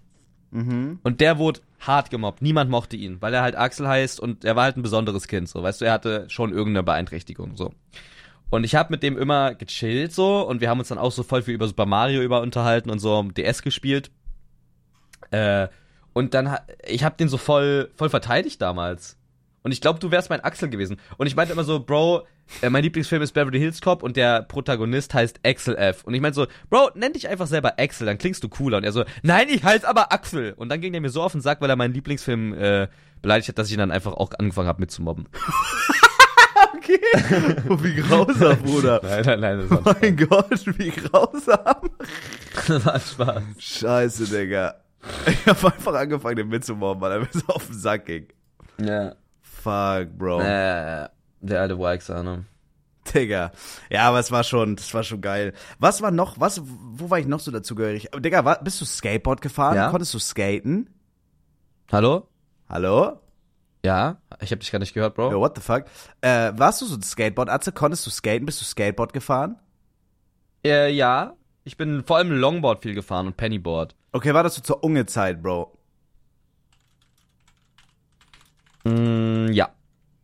Mhm. Und der wurde hart gemobbt. Niemand mochte ihn, weil er halt Axel heißt und er war halt ein besonderes Kind, so. Weißt du, er hatte schon irgendeine Beeinträchtigung, so. Und ich habe mit dem immer gechillt, so. Und wir haben uns dann auch so voll viel über Super Mario über unterhalten und so DS gespielt. Äh, und dann, ich habe den so voll, voll verteidigt damals. Und ich glaube, du wärst mein Axel gewesen. Und ich meinte immer so, Bro, äh, mein Lieblingsfilm ist Beverly Hills Cop und der Protagonist heißt Axel F. Und ich meinte so, Bro, nenn dich einfach selber Axel, dann klingst du cooler. Und er so, nein, ich heiße aber Axel. Und dann ging der mir so auf den Sack, weil er meinen Lieblingsfilm äh, beleidigt hat, dass ich ihn dann einfach auch angefangen habe mitzumobben. Okay. Oh, wie grausam, Bruder. Nein, nein, nein, das Mein Gott, wie grausam. das war Spaß. Scheiße, Digga. Ich hab einfach angefangen, den mitzumobben, weil er mir so auf den Sack ging. Ja. Fuck, Bro. Äh, der alte Weixer, ne? Digga. Ja, aber es war schon, das war schon geil. Was war noch, was, wo war ich noch so dazugehörig? Digga, war, bist du Skateboard gefahren? Ja. Konntest du skaten? Hallo? Hallo? Ja? Ich hab dich gar nicht gehört, Bro. Yo, what the fuck? Äh, warst du so ein Skateboard-Atze? Konntest du skaten? Bist du Skateboard gefahren? Äh, ja. Ich bin vor allem Longboard viel gefahren und Pennyboard. Okay, war das so zur Unge-Zeit, Bro? Mm, ja.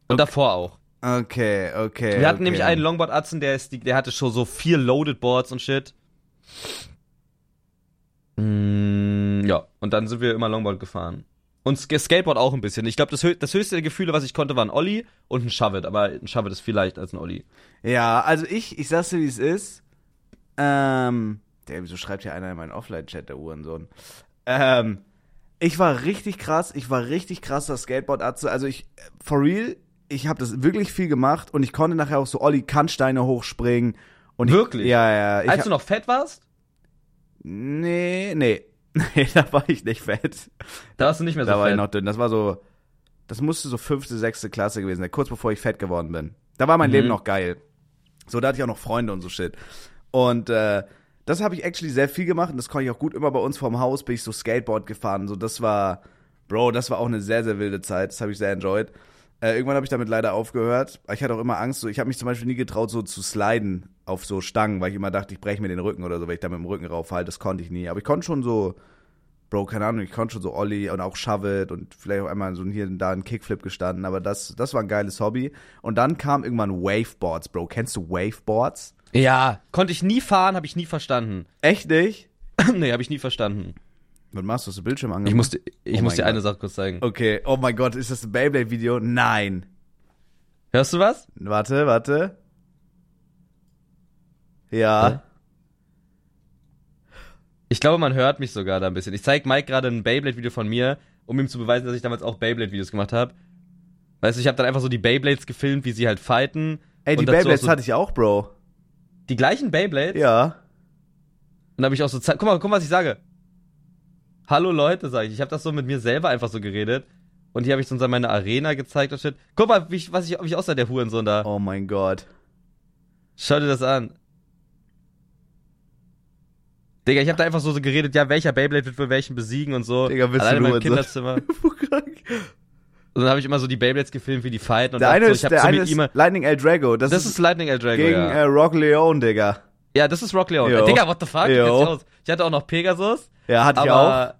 Und davor auch. Okay, okay. Wir hatten okay. nämlich einen Longboard-Atzen, der, ist der hatte schon so vier Loaded Boards und shit. Mm, ja, und dann sind wir immer Longboard gefahren. Und Sk Skateboard auch ein bisschen. Ich glaube, das, das höchste der Gefühle, was ich konnte, war ein Ollie und ein Shove-It. Aber ein Shove-It ist viel leichter als ein Ollie. Ja, also ich, ich sag's dir, wie es ist. Ähm, der, wieso schreibt hier einer in meinen Offline-Chat, der Uhrensohn? Ähm, ich war richtig krass, ich war richtig krasser Skateboard-Atze. Also ich, for real, ich habe das wirklich viel gemacht und ich konnte nachher auch so Olli Kannsteine hochspringen. Und ich, Wirklich? Ja, ja. Ich Als du noch fett warst, Nee, nee. Nee, da war ich nicht fett. da warst du nicht mehr so Da war fett. ich noch dünn. Das war so, das musste so fünfte, sechste Klasse gewesen sein, kurz bevor ich fett geworden bin. Da war mein Mhm. Leben noch geil. So, da hatte ich auch noch Freunde und so Shit. Und äh, das habe ich actually sehr viel gemacht und das konnte ich auch gut immer bei uns vorm Haus, bin ich so Skateboard gefahren. So, das war, Bro, das war auch eine sehr, sehr wilde Zeit. Das habe ich sehr enjoyed. Äh, irgendwann habe ich damit leider aufgehört. Ich hatte auch immer Angst. So, ich habe mich zum Beispiel nie getraut, so zu sliden auf so Stangen, weil ich immer dachte, ich breche mir den Rücken oder so, wenn ich da mit dem Rücken raufhalte. Das konnte ich nie. Aber ich konnte schon so, Bro, keine Ahnung, ich konnte schon so Ollie und auch Shove und vielleicht auch einmal so hier und da einen Kickflip gestanden. Aber das, das war ein geiles Hobby. Und dann kam irgendwann Waveboards, Bro. Kennst du Waveboards? Ja, konnte ich nie fahren, habe ich nie verstanden. Echt nicht? nee, habe ich nie verstanden. Was machst du? Hast du Bildschirm angemacht? Ich musste, ich Oh muss dir eine. Sache kurz zeigen. Okay, oh mein Gott, ist das ein Beyblade-Video? Nein. Hörst du was? Warte, warte. Ja. Ich glaube, man hört mich sogar da ein bisschen. Ich zeig Mike gerade ein Beyblade-Video von mir, um ihm zu beweisen, dass ich damals auch Beyblade-Videos gemacht habe. Weißt du, ich habe dann einfach so die Beyblades gefilmt, wie sie halt fighten. Ey, die Beyblades so- hatte ich auch, Bro. Die gleichen Beyblades? Ja. Und habe ich auch so, Ze- guck mal, guck mal, was ich sage. Hallo Leute, sage ich. Ich habe das so mit mir selber einfach so geredet. Und hier habe ich so meine Arena gezeigt und shit. Guck mal, wie ich, was ich, wie ich aussah, der Hurensohn da. Oh mein Gott. Schau dir das an. Digga, ich habe da einfach so, so geredet, ja, welcher Beyblade wird für welchen besiegen und so. Digga, bist Alleine du in meinem nur so- Kinderzimmer. Und dann habe ich immer so die Beyblades gefilmt, wie die fighten. Und Der eine so, ist, der so eine ist Lightning El Drago. Das, das ist ist Lightning El Drago, gegen ja. äh, Rock Leone, Digga. ja, das ist Rock Leon. Jo. Digga, what the fuck? Aus. Ich hatte auch noch Pegasus. Ja, hatte ich auch.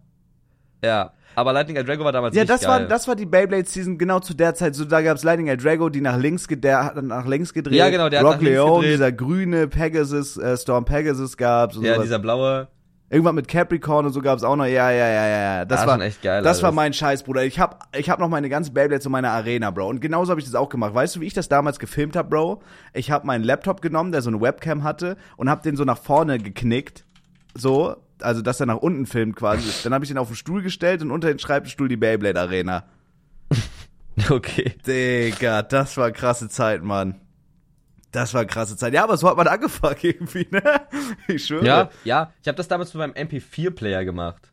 ja. Aber Lightning El Drago war damals Ja, nicht das geil. war, das war die Beyblade-Season genau zu der Zeit. So, da gab's Lightning El Drago, die nach links, der hat nach links gedreht. Ja, genau, der hat Rock nach links Leone, gedreht. dieser grüne Pegasus, äh, Storm Pegasus gab's und ja, sowas. dieser blaue. Irgendwas mit Capricorn und so gab's auch noch. Ja, ja, ja, ja, ja. Das Ah, war echt geil, Das war alles. mein Scheiß, Bruder. Ich hab, ich hab noch meine ganzen Beyblades in meiner Arena, Bro. Und genauso habe ich das auch gemacht. Weißt du, wie ich das damals gefilmt hab, Bro? Ich hab meinen Laptop genommen, der so eine Webcam hatte, und hab den so nach vorne geknickt. So, also dass er nach unten filmt quasi. Dann habe ich den auf den Stuhl gestellt und unter den Schreibtischstuhl die Beyblade Arena. Okay. Digga, das war krasse Zeit, Mann. Das war krasse Zeit. Ja, aber so hat man angefangen irgendwie, ne? Ich schwöre. Ja, ja. Ich habe das damals mit meinem MP4-Player gemacht.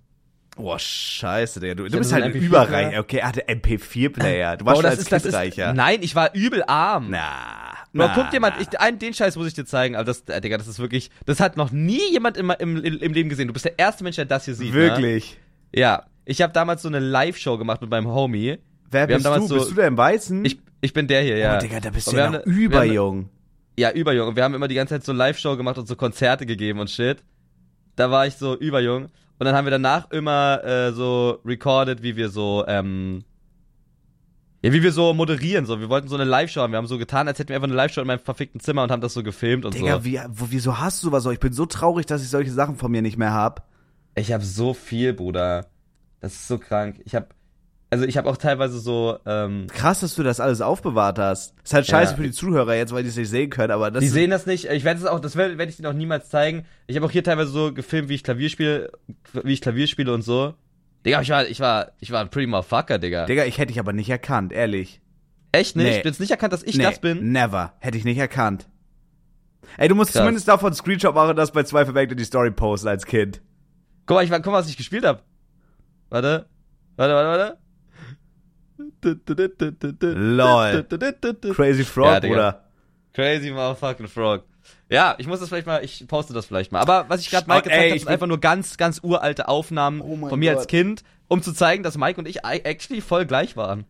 Boah, scheiße, Digga. Du, du bist so halt einen ein MP4 überreich. Okay, er hatte MP4-Player. Du warst Bro, schon als ist, Kind reicher. Nein, ich war übel arm. Na. Na, guck dir mal, ich, einen, den Scheiß muss ich dir zeigen, aber das, äh, Digga, das ist wirklich, das hat noch nie jemand im, im, im Leben gesehen. Du bist der erste Mensch, der das hier sieht. Ne? Wirklich. Ja. Ich habe damals so eine Live-Show gemacht mit meinem Homie. Wer Wir bist du? so- bist du der im Weißen? Ich, ich bin der hier, ja. Oh, Digga, da bist du ja noch eine- eine- überjung. Ja, überjung. Und wir haben immer die ganze Zeit so Live-Show gemacht und so Konzerte gegeben und shit. Da war ich so überjung. Und dann haben wir danach immer äh, so recorded, wie wir so, ähm, ja, wie wir so moderieren. So, wir wollten so eine Live-Show haben. Wir haben so getan, als hätten wir einfach eine Live-Show in meinem verfickten Zimmer und haben das so gefilmt und Digga, so. wie, wo, wieso hast du was? Ich bin so traurig, dass ich solche Sachen von mir nicht mehr hab. Ich habe so viel, Bruder. Das ist so krank. Ich habe also ich habe auch teilweise so, ähm, Krass, dass du das alles aufbewahrt hast. Ist halt scheiße Ja. für die Zuhörer jetzt, weil die es nicht sehen können, aber das die sehen das nicht. Ich werde es auch, das werde werd ich denen auch niemals zeigen. Ich habe auch hier teilweise so gefilmt, wie ich Klavier spiele, wie ich Klavier spiele und so. Digga, ich war, ich war, ich war ein pretty motherfucker, Digga. Digga, ich hätte dich aber nicht erkannt, ehrlich. Echt nicht? Nee. Ich bin's nicht erkannt, dass ich nee, das bin. Never. Hätte ich nicht erkannt. Ey, du musst Krass. zumindest davon Screenshot machen und das bei zwei Vermerkt in die Story posten als Kind. Guck mal, ich, war- guck mal, was ich gespielt habe. Warte. Warte, warte, warte. Lol. Crazy Frog, Ja, Digga. Bruder. Crazy motherfucking frog. Ja, ich muss das vielleicht mal, ich poste das vielleicht mal. Aber was ich gerade Mike gezeigt habe, ich sind einfach nur ganz, ganz uralte Aufnahmen Oh von mir Gott. als Kind, um zu zeigen, dass Mike und ich actually voll gleich waren.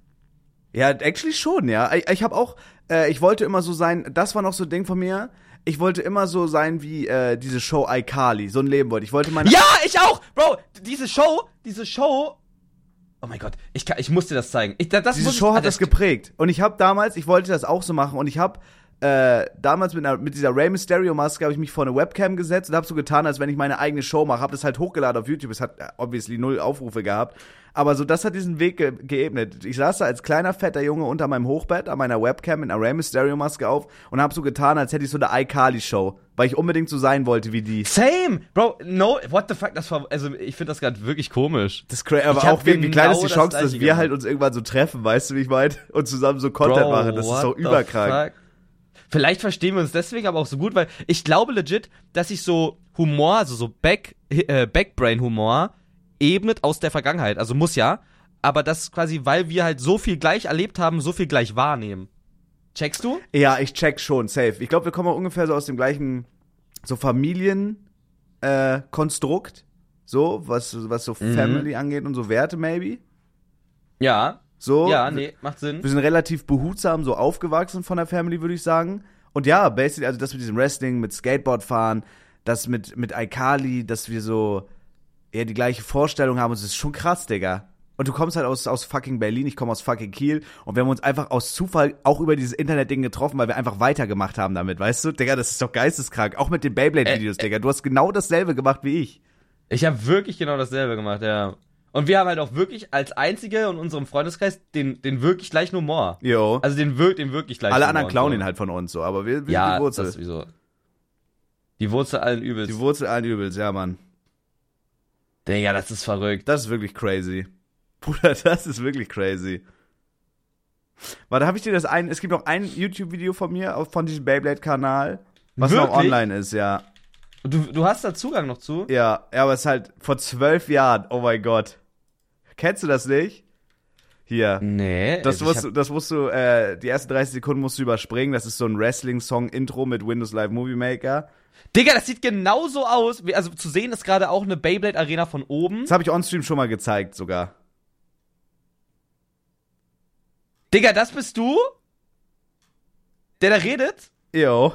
Ja, actually schon, ja. Ich, ich habe auch, äh, ich wollte immer so sein, das war noch so ein Ding von mir. Ich wollte immer so sein wie äh, diese Show iCarly. So ein Leben wollte ich. Ich wollte meine. Ja, ich auch! Bro, diese Show, diese Show. Oh mein Gott, ich, kann, ich muss dir das zeigen. Ich, das Diese muss Show hat das geprägt. Und ich habe damals, ich wollte das auch so machen und ich habe äh, damals mit, einer, mit dieser Rey Mysterio Maske habe ich mich vor eine Webcam gesetzt und habe so getan, als wenn ich meine eigene Show mache. Habe das halt hochgeladen auf YouTube. Es hat äh, obviously null Aufrufe gehabt. Aber so, das hat diesen Weg ge geebnet. Ich saß da als kleiner, fetter Junge unter meinem Hochbett an meiner Webcam mit einer Rey Mysterio Maske auf und habe so getan, als hätte ich so eine iCarly Show. Weil ich unbedingt so sein wollte wie die. Same! Bro, no, what the fuck, das war, also ich finde das gerade wirklich komisch. Das ist cra- aber auch wie, wie klein ist die genau Chance, das dass wir halt gemacht. uns irgendwann so treffen, weißt du, wie ich meine? Und zusammen so Content Bro, machen. Das ist so fuck? Vielleicht verstehen wir uns deswegen aber auch so gut, weil ich glaube legit, dass ich so Humor, also so Back, äh, Backbrain-Humor ebnet aus der Vergangenheit. Also muss ja. Aber das quasi, weil wir halt so viel gleich erlebt haben, so viel gleich wahrnehmen. Checkst du? Ja, ich check schon, safe. Ich glaube, wir kommen auch ungefähr so aus dem gleichen, so Familien, äh, Konstrukt. So, was, was so Mhm. Family angeht und so Werte, maybe. Ja. So. Ja, nee, macht Sinn. Wir sind relativ behutsam so aufgewachsen von der Family, würde ich sagen. Und ja, basically, also das mit diesem Wrestling, mit Skateboardfahren, das mit, mit iCarly, dass wir so eher die gleiche Vorstellung haben. Und das ist schon krass, Digga. Und du kommst halt aus, aus fucking Berlin, ich komme aus fucking Kiel. Und wir haben uns einfach aus Zufall auch über dieses Internet-Ding getroffen, weil wir einfach weitergemacht haben damit, weißt du? Digga, das ist doch geisteskrank. Auch mit den Beyblade-Videos, Digga. Du hast genau dasselbe gemacht wie ich. Ich habe wirklich genau dasselbe gemacht, ja. Und wir haben halt auch wirklich als einzige in unserem Freundeskreis den, den wirklich gleichen Humor. Jo. Also den, wir, den wirklich gleichen Alle Humor. anderen klauen so. ihn halt von uns so, aber wir, wir Ja, die Wurzel. das sowieso. Die Wurzel allen Übels. die Wurzel allen Übels, ja, Mann. Digga, das ist verrückt. Das ist wirklich crazy. Bruder, das ist wirklich crazy. Warte, habe ich dir das ein? Es gibt noch ein YouTube-Video von mir auf- von diesem Beyblade-Kanal, was noch Wirklich? online ist, ja. Du, du hast da Zugang noch zu? Ja, ja, aber es ist halt vor zwölf Jahren. Oh mein Gott. Kennst du das nicht? Hier. Nee. Das musst, hab, das musst du, äh, die ersten 30 Sekunden musst du überspringen. Das ist so ein Wrestling-Song-Intro mit Windows Live Movie Maker. Digga, das sieht genauso aus. wie- Also zu sehen ist gerade auch eine Beyblade-Arena von oben. Das habe ich on-stream schon mal gezeigt, sogar. Digga, das bist du? Der da redet? Jo.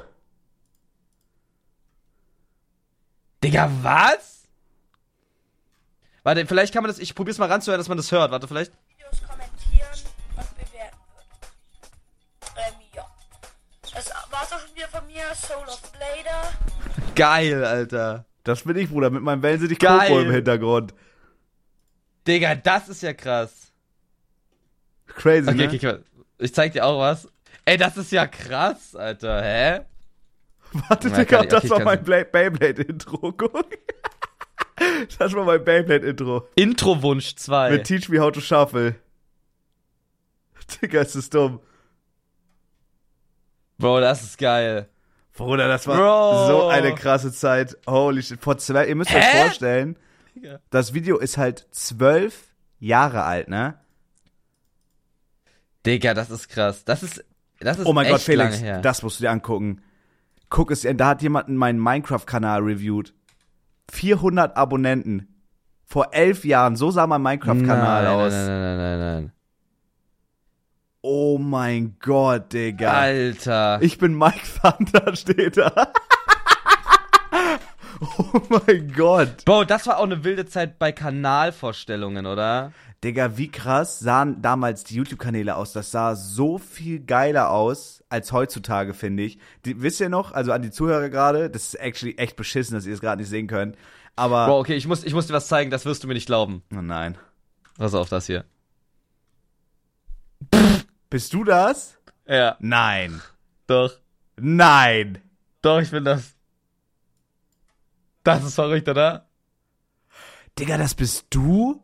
Digga, was? Warte, vielleicht kann man das. Ich probier's mal ranzuhören, dass man das hört. Warte, vielleicht. Videos kommentieren und bewerten wird. Ähm, ja. Das war's auch schon wieder von mir, Soul of Blader. Geil, Alter. Das bin ich, Bruder, mit meinem Wellensittich Geil. Koko im Hintergrund. Digga, das ist ja krass. Crazy, Okay, ne? okay, okay. Ich zeig dir auch was. Ey, das ist ja krass, Alter. Hä? Warte, Ja, Digga, ich- das war mein Beyblade-Intro. Guck. Das war mein Beyblade-Intro. Intro-Wunsch 2. Mit Teach Me How to Shuffle. Digga, ist das dumm. Bro, das ist geil. Bruder, das war Bro. so eine krasse Zeit. Holy shit. Vor zwei, ihr müsst euch Hä? vorstellen, Digga. das Video ist halt zwölf Jahre alt, ne? Digga, das ist krass. Das ist. Das ist Oh mein Gott, Felix, das musst du dir angucken. Guck es da hat jemand meinen Minecraft-Kanal reviewed. 400 Abonnenten. Vor elf Jahren, so sah mein Minecraft-Kanal aus. Nein, nein, nein, nein, nein. Oh mein Gott, Digga. Alter. Ich bin Mike Thunder, steht da. oh mein Gott. Bro, das war auch eine wilde Zeit bei Kanalvorstellungen, oder? Digga, wie krass sahen damals die YouTube-Kanäle aus. Das sah so viel geiler aus als heutzutage, finde ich. Die, wisst ihr noch, also an die Zuhörer gerade, das ist actually echt beschissen, dass ihr es gerade nicht sehen könnt. Aber. Bro, okay, ich muss, ich muss dir was zeigen, das wirst du mir nicht glauben. Oh nein. Pass auf, das hier. Bist du das? Ja, Nein. doch. Nein. Doch, ich bin das. Das ist verrückt, oder? Digga, das bist du?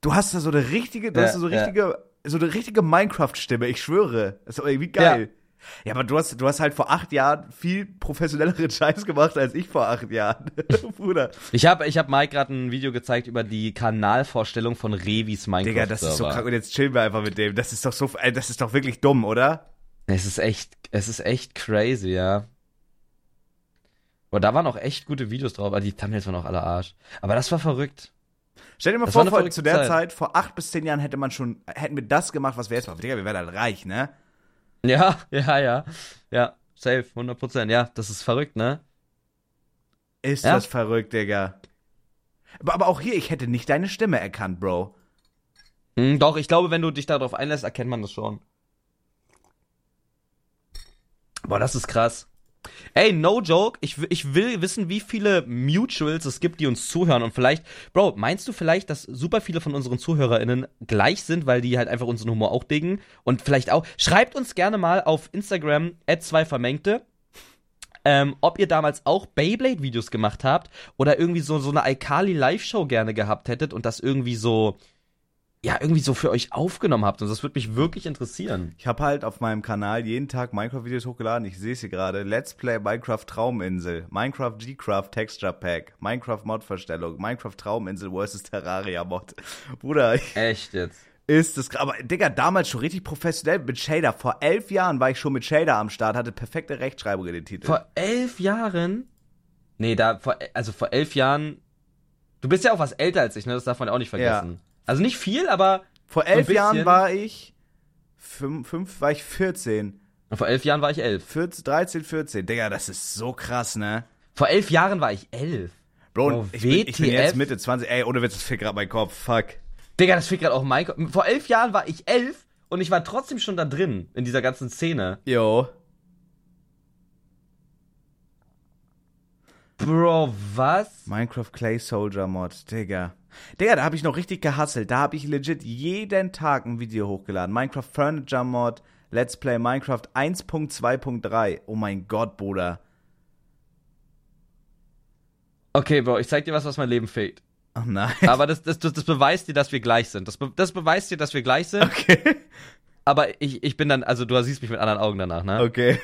Du hast da so eine richtige, du Ja, hast da so ja. richtige, so eine richtige Minecraft-Stimme, ich schwöre. Das ist doch irgendwie geil. Ja. aber du hast, du hast halt vor acht Jahren viel professionelleren Scheiß gemacht als ich vor acht Jahren. Bruder. Ich habe ich hab Mike gerade ein Video gezeigt über die Kanalvorstellung von Revis Minecraft. Digga, das ist so krank. Und jetzt chillen wir einfach mit dem. Das ist doch so, ey, das ist doch wirklich dumm, oder? Es ist echt, es ist echt crazy, ja. Aber da waren auch echt gute Videos drauf, aber die Thumbnails waren auch alle Arsch. Aber das war verrückt. Stell dir mal Das vor, vor zu der Zeit. Zeit. vor acht bis zehn Jahren hätte man schon, hätten wir das gemacht, was wir jetzt machen. Digga, wir wären halt reich, ne? Ja, ja, ja. Ja, safe, 100%. Ja, das ist verrückt, ne? Ist Ja. das verrückt, Digga. Aber, aber auch hier, ich hätte nicht deine Stimme erkannt, Bro. Hm, doch, ich glaube, wenn du dich darauf einlässt, erkennt man das schon. Boah, das ist krass. Ey, no joke, ich, will- ich will wissen, wie viele Mutuals es gibt, die uns zuhören. Und vielleicht, Bro, meinst du vielleicht, dass super viele von unseren ZuhörerInnen gleich sind, weil die halt einfach unseren Humor auch diggen? Und vielleicht auch, schreibt uns gerne mal auf Instagram, zwei Vermengte, ähm, ob ihr damals auch Beyblade-Videos gemacht habt oder irgendwie so, so eine Alkali Live-Show gerne gehabt hättet und das irgendwie so, ja, irgendwie so für euch aufgenommen habt. Und das würde mich wirklich interessieren. Ich habe halt auf meinem Kanal jeden Tag Minecraft-Videos hochgeladen. Ich sehe es hier gerade. Let's Play Minecraft Trauminsel, Minecraft G-Craft Texture Pack, Minecraft Mod-Verstellung, Minecraft Trauminsel vs. Terraria Mod. Bruder, ich- Echt jetzt. ist das. Aber Digga, damals schon richtig professionell mit Shader. Vor elf Jahren war ich schon mit Shader am Start, hatte perfekte Rechtschreibung in den Titel. Vor elf Jahren? Nee, da, vor, also vor elf Jahren. Du bist ja auch was älter als ich, ne? Das darf man auch nicht vergessen. Also nicht viel, aber Vor elf Jahren war ich. Fünf, fünf war ich 14. vor elf Jahren war ich elf. 14, 13, 14. Digga, das ist so krass, ne? Vor elf Jahren war ich elf. Bro, Oh, ich, bin, ich bin jetzt Mitte 20. Ey, ohne Witz, das fickt gerade mein Kopf. Fuck. Digga, das fehlt gerade auch mein Kopf. Vor elf Jahren war ich elf und ich war trotzdem schon da drin, in dieser ganzen Szene. Yo. Bro, was? Minecraft Clay Soldier Mod, Digga. Digga, da habe ich noch richtig gehasselt. Da habe ich legit jeden Tag ein Video hochgeladen. Minecraft Furniture Mod, Let's Play Minecraft 1.2.3. Oh mein Gott, Bruder. Okay, Bro, ich zeig dir was, was mein Leben fehlt. Ach nein. Aber das, das, das, das beweist dir, dass wir gleich sind. Das, be das beweist dir, dass wir gleich sind. Okay. Aber ich, ich bin dann, also du siehst mich mit anderen Augen danach, ne? Okay.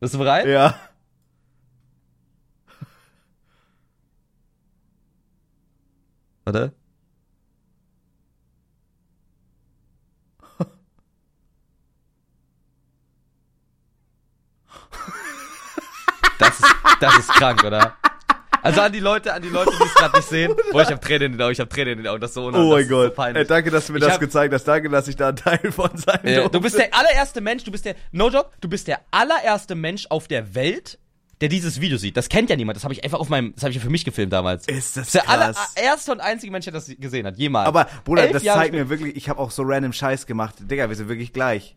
Bist du bereit? Ja. Warte. Das ist, das ist krank, oder? Also an die Leute, an die Leute, die es gerade nicht sehen. Boah, ich hab Tränen in den Augen, ich hab Tränen in den Augen, das ist so unangenehm. Oh mein so Gott. peinlich. Ey, danke, dass du mir Ich das hab- gezeigt hast. Danke, dass ich da ein Teil von sein durfte. du bist der allererste Mensch, du bist der, no joke, du bist der allererste Mensch auf der Welt, der dieses Video sieht. Das kennt ja niemand, das habe ich einfach auf meinem, das habe ich ja für mich gefilmt damals. Ist das Das ist der krass. allererste und einzige Mensch, der das gesehen hat, jemals. Aber, Bruder, Elf das Jahre zeigt mir wirklich, ich habe auch so random Scheiß gemacht. Digga, wir sind wirklich gleich.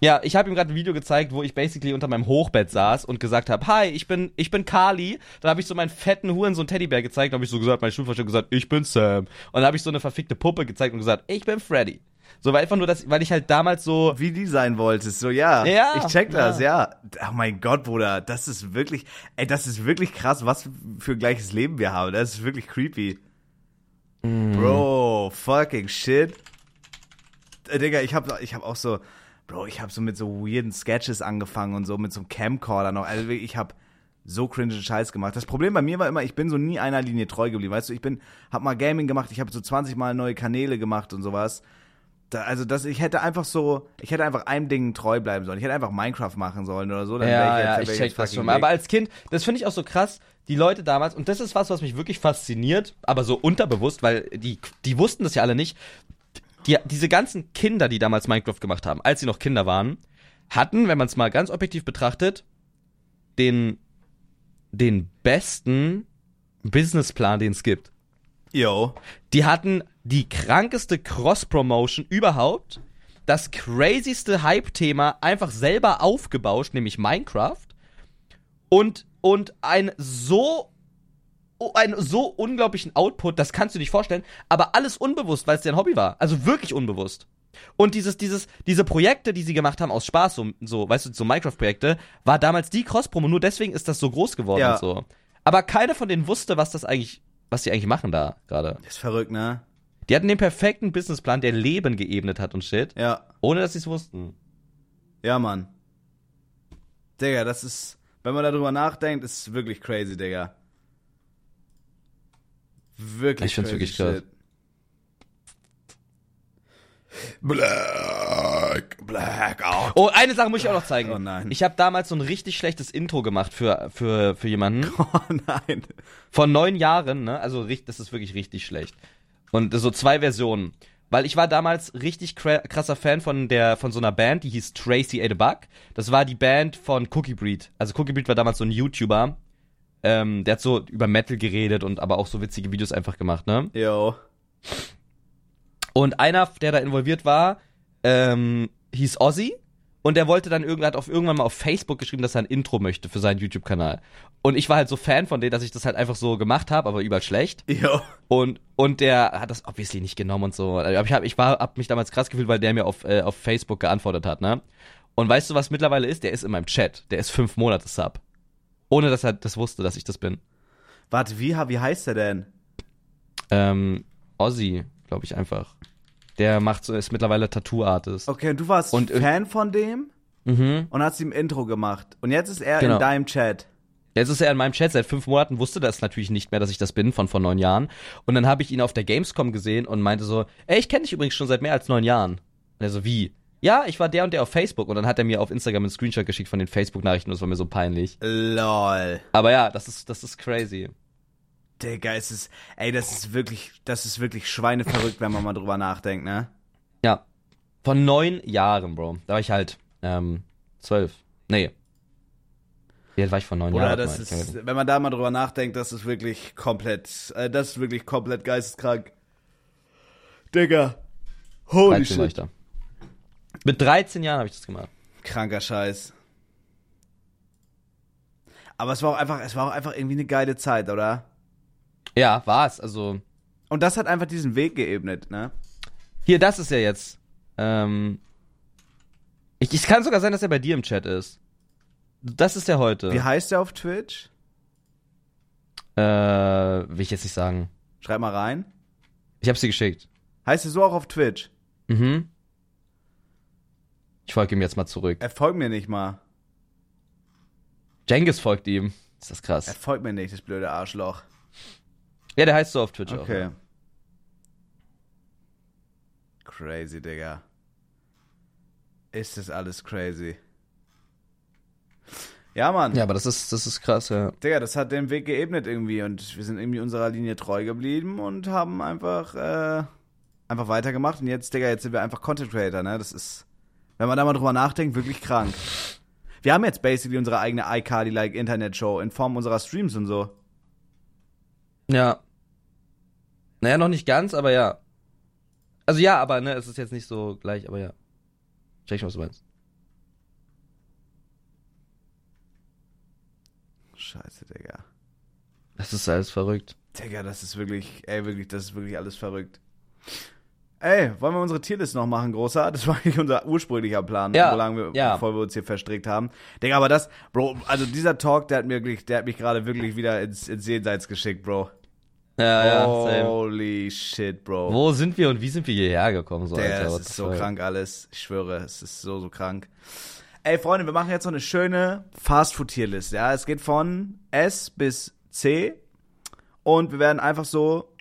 Ja, ich habe ihm gerade ein Video gezeigt, wo ich basically unter meinem Hochbett saß und gesagt habe, hi, ich bin ich bin Kali. Dann habe ich so meinen fetten Huren so einen Teddybär gezeigt, habe ich so gesagt, mein Schulvorstand gesagt, ich bin Sam. Und dann habe ich so eine verfickte Puppe gezeigt und gesagt, ich bin Freddy. So war einfach nur das, weil ich halt damals so Wie die sein wolltest, so ja. Ja, Ich check das, ja. Oh mein Gott, Bruder, das ist wirklich, ey, das ist wirklich krass, was für ein gleiches Leben wir haben. Das ist wirklich creepy. Bro, fucking shit. Äh, Digga, ich hab, ich hab auch so, Bro, ich hab so mit so weirden Sketches angefangen und so mit so einem Camcorder noch. Also ich hab so cringe Scheiß gemacht. Das Problem bei mir war immer, ich bin so nie einer Linie treu geblieben. Weißt du, ich bin, hab mal Gaming gemacht, ich habe so 20 Mal neue Kanäle gemacht und sowas. Da, also das, ich hätte einfach so, ich hätte einfach einem Ding treu bleiben sollen. Ich hätte einfach Minecraft machen sollen oder so. Dann Ja, jetzt- ja, ich check das schon mal. weg. Aber als Kind, das finde ich auch so krass, die Leute damals, und das ist was, was mich wirklich fasziniert, aber so unterbewusst, weil die, die wussten das ja alle nicht. Die, diese ganzen Kinder, die damals Minecraft gemacht haben, als sie noch Kinder waren, hatten, wenn man es mal ganz objektiv betrachtet, den, den besten Businessplan, den es gibt. Yo. Die hatten die krankeste Cross-Promotion überhaupt, das crazyste Hype-Thema einfach selber aufgebauscht, nämlich Minecraft. Und, und ein so, einen so unglaublichen Output, das kannst du nicht vorstellen, aber alles unbewusst, weil es dein Hobby war. Also wirklich unbewusst. Und dieses, dieses, diese Projekte, die sie gemacht haben aus Spaß, so, so weißt du, so Minecraft-Projekte, war damals die Cross-Promo, nur deswegen ist das so groß geworden Ja. und so. Aber keine von denen wusste, was das eigentlich, was die eigentlich machen da gerade. Ist verrückt, ne? Die hatten den perfekten Businessplan, der Leben geebnet hat und shit, Ja. ohne dass sie es wussten. Ja, Mann. Digga, das ist, wenn man darüber nachdenkt, ist wirklich crazy, Digga. Wirklich Ich find's wirklich krass. shit. Black, black out. Oh, eine Sache muss ich auch noch zeigen. Oh nein. Ich habe damals so ein richtig schlechtes Intro gemacht für, für, für jemanden. Oh nein. Vor neun Jahren, ne? Also das ist wirklich richtig schlecht. Und so zwei Versionen. Weil ich war damals richtig kra- krasser Fan von der, von so einer Band, die hieß Tracy a Buck. Das war die Band von Cookie Breed. Also Cookie Breed war damals so ein YouTuber. Ähm, der hat so über Metal geredet und aber auch so witzige Videos einfach gemacht, ne? Yo. Und einer, der da involviert war, ähm, hieß Ozzy. Und der wollte dann irgendwann, hat auf irgendwann mal auf Facebook geschrieben, dass er ein Intro möchte für seinen YouTube-Kanal. Und ich war halt so Fan von denen, dass ich das halt einfach so gemacht habe, aber überall schlecht. Yo. Und, und der hat das obviously nicht genommen und so. Aber ich, hab, ich war, hab mich damals krass gefühlt, weil der mir auf, äh, auf Facebook geantwortet hat, ne? Und weißt du, was mittlerweile ist? Der ist in meinem Chat. Der ist fünf Monate Sub. Ohne dass er das wusste, dass ich das bin. Warte, wie, wie heißt der denn? Ähm, Ozzy, glaube ich einfach. Der macht so, ist mittlerweile Tattoo-Artist. Okay, und du warst Und- Fan von dem Mhm. und hast ihm Intro gemacht. Und jetzt ist er Genau. in deinem Chat. Jetzt ist er in meinem Chat seit fünf Monaten, wusste das natürlich nicht mehr, dass ich das bin von vor neun Jahren. Und dann habe ich ihn auf der Gamescom gesehen und meinte so, ey, ich kenne dich übrigens schon seit mehr als neun Jahren. Und er so, wie? Ja, ich war der und der auf Facebook. Und dann hat er mir auf Instagram einen Screenshot geschickt von den Facebook-Nachrichten und das war mir so peinlich. Lol. Aber ja, das ist, das ist crazy. Digga, es ist, ey, das ist wirklich, das ist wirklich schweineverrückt, wenn man mal drüber nachdenkt, ne? Ja. Vor neun Jahren, Bro. Da war ich halt, ähm, zwölf. Nee. Wie alt war ich vor neun Oder Jahren? das ist, wenn man da mal drüber nachdenkt, das ist wirklich komplett, äh, das ist wirklich komplett geisteskrank. Digga. Holy 13 war ich shit. Mit 13 Jahren habe ich das gemacht. Kranker Scheiß. Aber es war auch einfach, es war auch einfach irgendwie eine geile Zeit, oder? Ja, war's. Also, Und das hat einfach diesen Weg geebnet, ne? Hier, das ist ja jetzt. Ähm, ich, es kann sogar sein, dass er bei dir im Chat ist. Das ist der heute. Wie heißt der auf Twitch? Äh, will ich jetzt nicht sagen. Schreib mal rein. Ich hab's dir geschickt. Heißt er so auch auf Twitch? Mhm. Ich folge ihm jetzt mal zurück. Er folgt mir nicht mal. Jengis folgt ihm. Ist das Er krass. folgt mir nicht, das blöde Arschloch. Ja, der heißt so auf Twitch auch. Okay. ja. Crazy, Digga. Ist das alles crazy? Ja, Mann. Ja, aber das ist, das ist krass, ja. Digga, das hat den Weg geebnet irgendwie und wir sind irgendwie unserer Linie treu geblieben und haben einfach, äh, einfach weitergemacht und jetzt, Digga, jetzt sind wir einfach Content Creator, ne? Das ist, wenn man da mal drüber nachdenkt, wirklich krank. Wir haben jetzt basically unsere eigene iCarly-like Internet-Show in Form unserer Streams und so. Ja. Naja, noch nicht ganz, aber ja. Also ja, aber ne, es ist jetzt nicht so gleich, aber ja. Check schon, was du meinst. Scheiße, Digga. Das ist alles verrückt. Digga, das ist wirklich, ey, wirklich, das ist wirklich alles verrückt. Ey, wollen wir unsere Tierlist noch machen, großer? Das war eigentlich unser ursprünglicher Plan, Ja, so lange wir, ja. bevor wir uns hier verstrickt haben. Digga, aber das, Bro, also dieser Talk, der hat mir wirklich, der hat mich gerade wirklich wieder ins, ins Jenseits geschickt, Bro. Ja, ja, same. Holy shit, Bro. Wo sind wir und wie sind wir hierher gekommen? So, Der, Alter, ist so krank alles. Ich schwöre, es ist so, so krank. Ey, Freunde, wir machen jetzt noch eine schöne Fast-Food-Tierlist. Ja, es geht von S bis C. Und wir werden einfach so,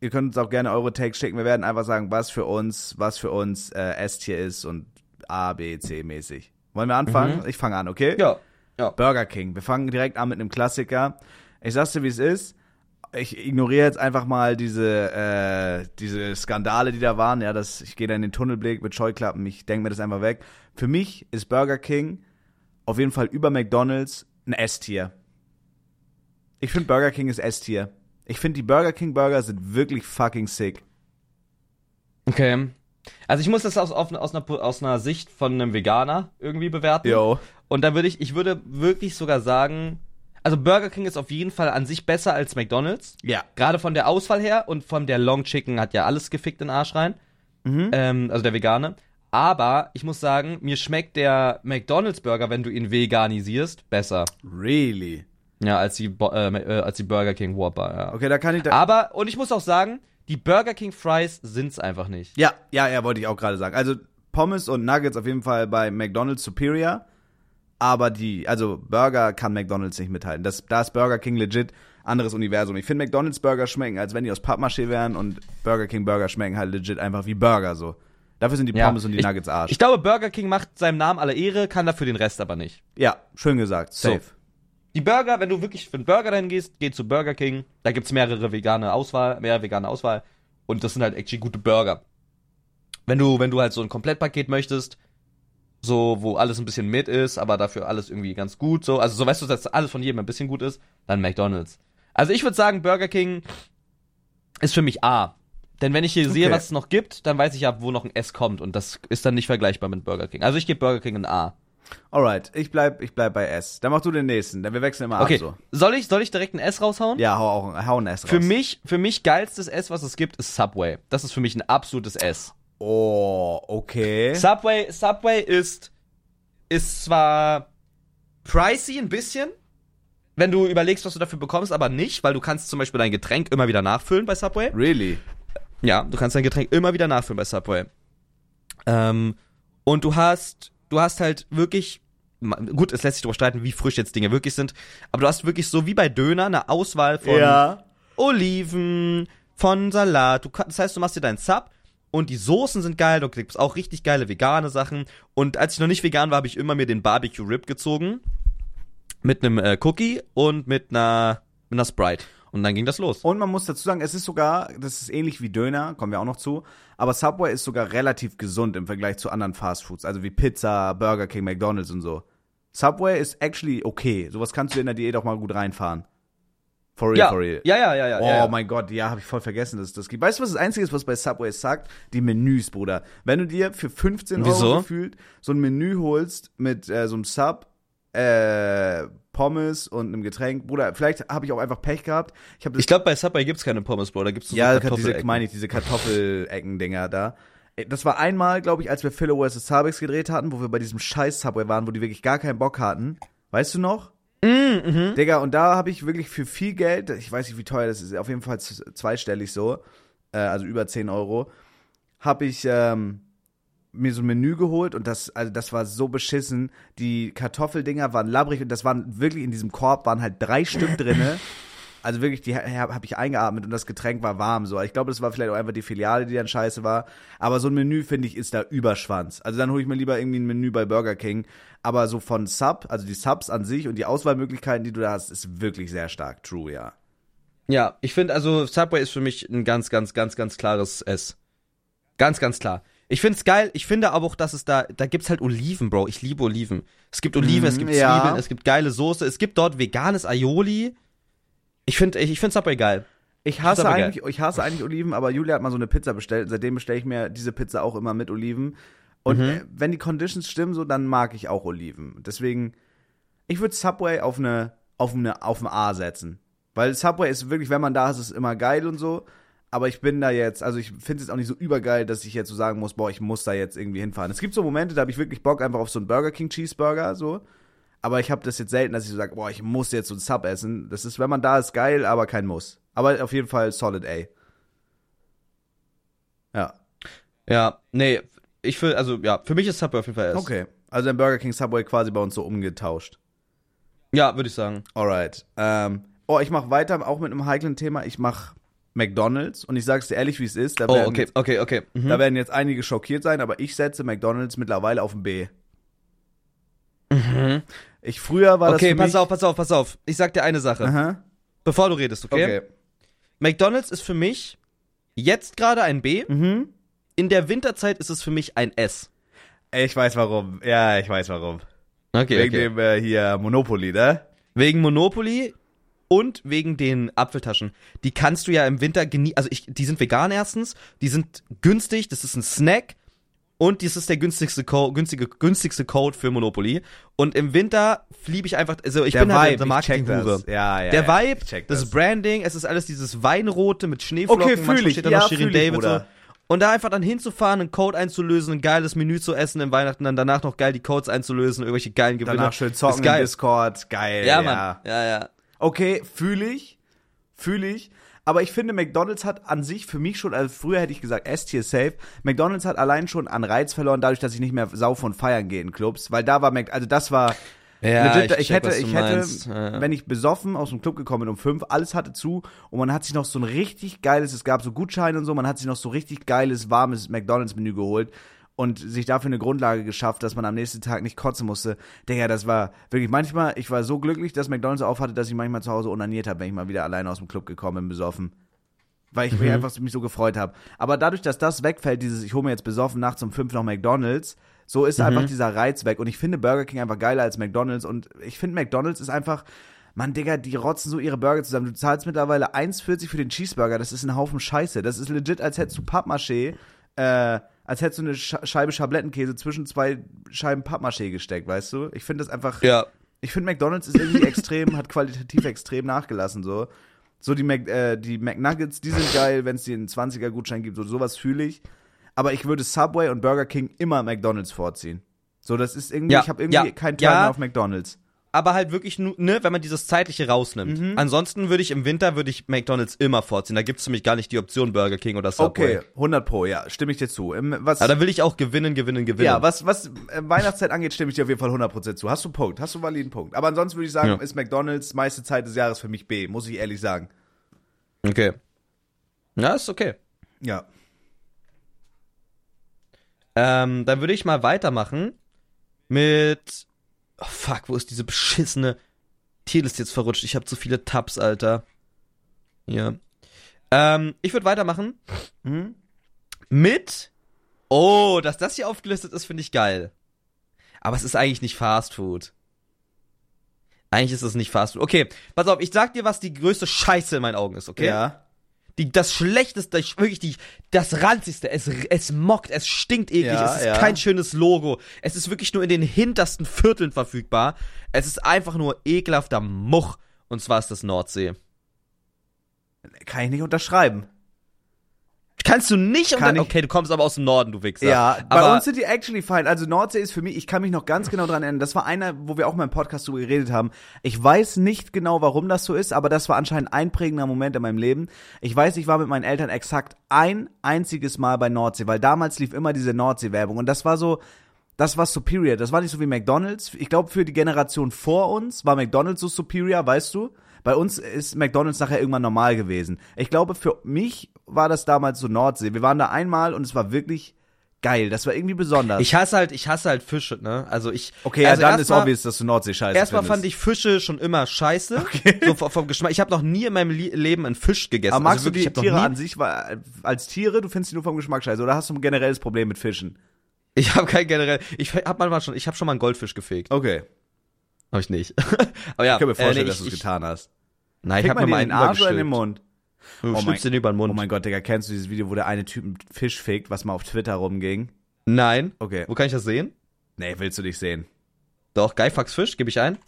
ihr könnt uns auch gerne eure Takes schicken, wir werden einfach sagen, was für uns, was für uns äh, S-Tier ist und A, B, C mäßig. Wollen wir anfangen? Ich fange an, okay? Ja. Ja. Burger King. Wir fangen direkt an mit einem Klassiker. Ich sag's dir, wie es ist. Ich ignoriere jetzt einfach mal diese, äh, diese Skandale, die da waren. Ja, das, ich gehe da in den Tunnelblick mit Scheuklappen. Ich denke mir das einfach weg. Für mich ist Burger King auf jeden Fall über McDonald's ein S-Tier. Ich finde Burger King ist S-Tier. Ich finde die Burger King Burger sind wirklich fucking sick. Okay. Also ich muss das aus, aus, einer, aus einer Sicht von einem Veganer irgendwie bewerten. Yo. Und da würde ich, ich würde wirklich sogar sagen, also Burger King ist auf jeden Fall an sich besser als McDonald's. Ja. Gerade von der Auswahl her und von der Long Chicken hat ja alles gefickt in den Arsch rein. ähm, also der vegane. Aber ich muss sagen, mir schmeckt der McDonald's Burger, wenn du ihn veganisierst, besser. Really? Ja, als die, Bo- äh, äh, als die Burger King Whopper, ja. Okay, da kann ich da. Aber, und ich muss auch sagen, die Burger King Fries sind's einfach nicht. Ja, ja, ja, wollte ich auch gerade sagen. Also Pommes und Nuggets auf jeden Fall bei McDonald's superior. Aber die, also Burger kann McDonald's nicht mithalten. Das, da ist Burger King legit anderes Universum. Ich finde McDonald's Burger schmecken, als wenn die aus Pappmaché wären und Burger King Burger schmecken halt legit einfach wie Burger so. Dafür sind die Ja, Pommes und die ich- Nuggets Arsch. Ich glaube, Burger King macht seinem Namen alle Ehre, kann dafür den Rest aber nicht. ja, schön gesagt. So. Safe. Die Burger, wenn du wirklich für einen Burger dahin gehst, geh zu Burger King. Da gibt's mehrere vegane Auswahl, mehr vegane Auswahl. Und das sind halt actually gute Burger. Wenn du, wenn du halt so ein Komplettpaket möchtest, so, wo alles ein bisschen mit ist, aber dafür alles irgendwie ganz gut, so, also so weißt du, dass alles von jedem ein bisschen gut ist, dann McDonalds. Also ich würde sagen, Burger King ist für mich A. Denn wenn ich hier sehe, Okay. was es noch gibt, dann weiß ich ja, wo noch ein S kommt. Und das ist dann nicht vergleichbar mit Burger King. Also ich gebe Burger King ein A. Alright, ich bleib, ich bleib bei S. Dann mach du den nächsten, denn wir wechseln immer Okay, ab so. soll ich, soll ich direkt ein S raushauen? Ja, hau auch, hau ein S raus. Für mich, für mich geilstes S, was es gibt, ist Subway. Das ist für mich ein absolutes S. Oh, okay. Subway, Subway ist, ist zwar pricey ein bisschen, wenn du überlegst, was du dafür bekommst, aber nicht, weil du kannst zum Beispiel dein Getränk immer wieder nachfüllen bei Subway. Really? Ja, du kannst dein Getränk immer wieder nachfüllen bei Subway. Ähm, und du hast, du hast halt wirklich, gut, es lässt sich darüber streiten, wie frisch jetzt Dinge wirklich sind, aber du hast wirklich so wie bei Döner eine Auswahl von Ja. Oliven, von Salat. Du, das heißt, du machst dir deinen Sub und die Soßen sind geil. Du kriegst auch richtig geile vegane Sachen. Und als ich noch nicht vegan war, habe ich immer mir den Barbecue Rib gezogen. Mit einem äh, Cookie und mit einer, mit einer Sprite. Und dann ging das los. Und man muss dazu sagen, es ist sogar, das ist ähnlich wie Döner, kommen wir auch noch zu, aber Subway ist sogar relativ gesund im Vergleich zu anderen Fastfoods, also wie Pizza, Burger King, McDonald's und so. Subway ist actually okay. Sowas kannst du in der Diät auch mal gut reinfahren. For real, ja. for real. ja, ja, ja, ja. Oh ja, ja. mein Gott, ja, habe ich voll vergessen, dass es das gibt. Weißt du, was das Einzige ist, was bei Subway sagt? Die Menüs, Bruder. Wenn du dir für 15 Wieso? Euro gefühlt so ein Menü holst mit äh, so einem Sub, äh, Pommes und einem Getränk, Bruder, vielleicht habe ich auch einfach Pech gehabt. Ich Ich glaube, bei Subway gibt's keine Pommes, Bro. Da gibt's so ja, diese, meine ich, diese Kartoffelecken-Dinger da. Das war einmal, glaube ich, als wir Philo vs. Starbucks gedreht hatten, wo wir bei diesem scheiß Subway waren, wo die wirklich gar keinen Bock hatten. Weißt du noch? Mhm, Digga, und da habe ich wirklich für viel Geld, ich weiß nicht, wie teuer das ist, auf jeden Fall zweistellig so, äh, also über 10 Euro, habe ich ähm, mir so ein Menü geholt und das, also das war so beschissen. Die Kartoffeldinger waren labbrig und das waren wirklich in diesem Korb waren halt drei Stück drinne. Also wirklich, die habe hab ich eingeatmet und das Getränk war warm so. Ich glaube, das war vielleicht auch einfach die Filiale, die dann scheiße war. Aber so ein Menü, finde ich, ist da Überschwanz. Also dann hole ich mir lieber irgendwie ein Menü bei Burger King. Aber so von Sub, also die Subs an sich und die Auswahlmöglichkeiten, die du da hast, ist wirklich sehr stark. True, ja. Ja, ich finde, also Subway ist für mich ein ganz, ganz, ganz, ganz klares S. Ganz, ganz klar. Ich find's geil. Ich finde aber auch, dass es da, da gibt's halt Oliven, Bro. Ich liebe Oliven. Es gibt Oliven, es Mhm, gibt ja. Zwiebeln, es gibt geile Soße, es gibt dort veganes Aioli. Ich finde, ich, ich find Subway geil. Ich hasse aber geil. eigentlich, ich hasse eigentlich Oliven, aber Julia hat mal so eine Pizza bestellt. Seitdem bestelle ich mir diese Pizza auch immer mit Oliven. Und Mhm. äh, wenn die Conditions stimmen, so, dann mag ich auch Oliven. Deswegen, ich würde Subway auf eine, auf eine, auf ein A setzen. Weil Subway ist wirklich, wenn man da ist, ist es immer geil und so. Aber ich bin da jetzt, also ich finde es jetzt auch nicht so übergeil, dass ich jetzt so sagen muss, boah, ich muss da jetzt irgendwie hinfahren. Es gibt so Momente, da habe ich wirklich Bock einfach auf so einen Burger King Cheeseburger, so. Aber ich habe das jetzt selten, dass ich so sage, boah, ich muss jetzt so einen Sub essen. Das ist, wenn man da ist, geil, aber kein Muss. Aber auf jeden Fall solid A. Ja. Ja, nee, ich will, also ja, für mich ist Subway auf jeden Fall S. Okay. Also ein Burger King Subway quasi bei uns so umgetauscht. Ja, würde ich sagen. Alright. Ähm, oh, ich mache weiter, auch mit einem heiklen Thema. Ich mache McDonalds und ich sag's dir ehrlich, wie es ist. Da Oh, okay, okay, okay. Mhm. Da werden jetzt einige schockiert sein, aber ich setze McDonalds mittlerweile auf ein B. Ich früher war. Okay, das für pass auf, pass auf, pass auf. Ich sag dir eine Sache, Aha. bevor du redest, okay? Okay. McDonald's ist für mich jetzt gerade ein B. Mhm. In der Winterzeit ist es für mich ein S. Ich weiß warum. Ja, ich weiß warum. Okay, Wegen dem äh, hier Monopoly, ne? Wegen Monopoly und wegen den Apfeltaschen. Die kannst du ja im Winter genießen. Also ich, die sind vegan erstens, die sind günstig, das ist ein Snack und das ist der günstigste Code, günstige, günstigste Code für Monopoly. Und im Winter fliebe ich einfach, also ich Der bin halt Vibe, check Marketing-Hure. Ja, ja, Der ja, Vibe, das, das. Branding, es ist alles dieses Weinrote mit Schneeflocken, Okay, manchmal ich. steht da Ja, noch Shirin David so. Und da einfach dann hinzufahren, einen Code einzulösen, ein geiles Menü zu essen im Weihnachten, dann danach noch geil die Codes einzulösen, irgendwelche geilen Gewinne. Danach schön ist zocken im geil. Discord. Geil. Ja, Mann. Ja, ja. Okay, fühle ich. Fühle ich. Aber ich finde, McDonalds hat an sich für mich schon, also früher hätte ich gesagt, S-Tier safe. McDonalds hat allein schon an Reiz verloren, dadurch, dass ich nicht mehr saufen und feiern gehe in Clubs. Weil da war Mc, also das war, Ja, legit, ich, check, hätte, ich hätte. Ja, ja. wenn ich besoffen aus dem Club gekommen bin um fünf, alles hatte zu und man hat sich noch so ein richtig geiles, es gab so Gutscheine und so, man hat sich noch so richtig geiles, warmes McDonalds-Menü geholt und sich dafür eine Grundlage geschafft, dass man am nächsten Tag nicht kotzen musste. Digga, das war wirklich manchmal, ich war so glücklich, dass McDonalds auf hatte, dass ich manchmal zu Hause unaniert habe, wenn ich mal wieder alleine aus dem Club gekommen bin, besoffen. Weil ich Mhm. mich einfach mich so gefreut habe. Aber dadurch, dass das wegfällt, dieses, ich hole mir jetzt besoffen nachts um fünf noch McDonalds, so ist Mhm. einfach dieser Reiz weg. Und ich finde Burger King einfach geiler als McDonalds. Und ich finde McDonalds ist einfach, Mann, Digga, die rotzen so ihre Burger zusammen. Du zahlst mittlerweile 1,40 für den Cheeseburger. Das ist ein Haufen Scheiße. Das ist legit, als hättest du Pappmaché, äh, als hättest du eine Sch Scheibe Schablettenkäse zwischen zwei Scheiben Pappmaché gesteckt, weißt du? Ich finde das einfach, Ja. ich finde McDonalds ist irgendwie extrem, hat qualitativ extrem nachgelassen, so. So die, Mac, äh, die McNuggets, die sind geil, wenn es dir einen 20er-Gutschein gibt, so sowas fühle ich. Aber ich würde Subway und Burger King immer McDonalds vorziehen. So, das ist irgendwie, Ja, ich habe irgendwie ja, keinen Teil ja. mehr auf McDonalds. Aber halt wirklich nur, ne, wenn man dieses zeitliche rausnimmt. Mhm. Ansonsten würde ich im Winter würde ich McDonald's immer vorziehen. Da gibt's für mich gar nicht die Option Burger King oder Subway. Okay, 100 pro, ja, stimme ich dir zu. Im, was, Aber da will ich auch gewinnen, gewinnen, gewinnen. ja, was, was äh, Weihnachtszeit angeht, stimme ich dir auf jeden Fall 100% zu. Hast du einen Punkt, hast du einen validen Punkt. Aber ansonsten würde ich sagen, Ja. ist McDonalds meiste Zeit des Jahres für mich B, muss ich ehrlich sagen. Okay. Ja, ist okay. Ja. Ähm, dann würde ich mal weitermachen mit. Oh fuck, wo ist diese beschissene Tierlist jetzt verrutscht? Ich habe zu viele Tabs, Alter. Ja. Ähm, ich würde weitermachen Mhm. mit. Oh, dass das hier aufgelistet ist, finde ich geil. Aber es ist eigentlich nicht Fast Food. Eigentlich ist es nicht Fast Food. Okay, pass auf, ich sag dir, was die größte Scheiße in meinen Augen ist, okay? Ja. Die, das Schlechteste, ich- wirklich die, das Ranzigste, es, es mockt, es stinkt eklig, Ja, es ist ja. kein schönes Logo, es ist wirklich nur in den hintersten Vierteln verfügbar, es ist einfach nur ekelhafter Much, und zwar ist das Nordsee. Kann ich nicht unterschreiben. Kannst du nicht Kann unter ich- Okay, du kommst aber aus dem Norden, du Wichser. Ja, bei aber uns sind die actually fine. Also Nordsee ist für mich, ich kann mich noch ganz genau dran erinnern, das war einer, wo wir auch mal im Podcast drüber geredet haben. Ich weiß nicht genau, warum das so ist, aber das war anscheinend ein prägender Moment in meinem Leben. Ich weiß, ich war mit meinen Eltern exakt ein einziges Mal bei Nordsee, weil damals lief immer diese Nordsee-Werbung und das war so, das war superior. Das war nicht so wie McDonald's. Ich glaube, für die Generation vor uns war McDonald's so superior, weißt du? Bei uns ist McDonald's nachher irgendwann normal gewesen. Ich glaube, für mich war das damals so Nordsee. Wir waren da einmal und es war wirklich geil. Das war irgendwie besonders. ich hasse halt, ich hasse halt Fische, ne? Also ich. okay, also ja, dann ist erstmal- obvious, dass du Nordsee scheiße Erstmal fand ich Fische schon immer scheiße. So vom, Geschmack. Ich habe noch nie in meinem Leben einen Fisch gegessen. Aber magst also wirklich, du die Tiere an sich weil- als Tiere? Du findest sie nur vom Geschmack scheiße oder hast du ein generelles Problem mit Fischen? Ich habe kein generell. Ich habe manchmal schon. Ich habe schon mal einen Goldfisch gefegt. Okay, Habe ich nicht. Aber ja. ich kann mir vorstellen, äh, nee, dass du es getan hast. Nein, ich habe mir mal in einen Arsch oder in den. Mund? Du Oh stülpst den über den Mund. Oh mein Gott, Digga, kennst du dieses Video, wo der eine Typ einen Fisch fickt, was mal auf Twitter rumging? Nein. Okay. Wo kann ich das sehen? Nee, willst du nicht sehen. Doch, Geifax Fisch, gebe ich ein.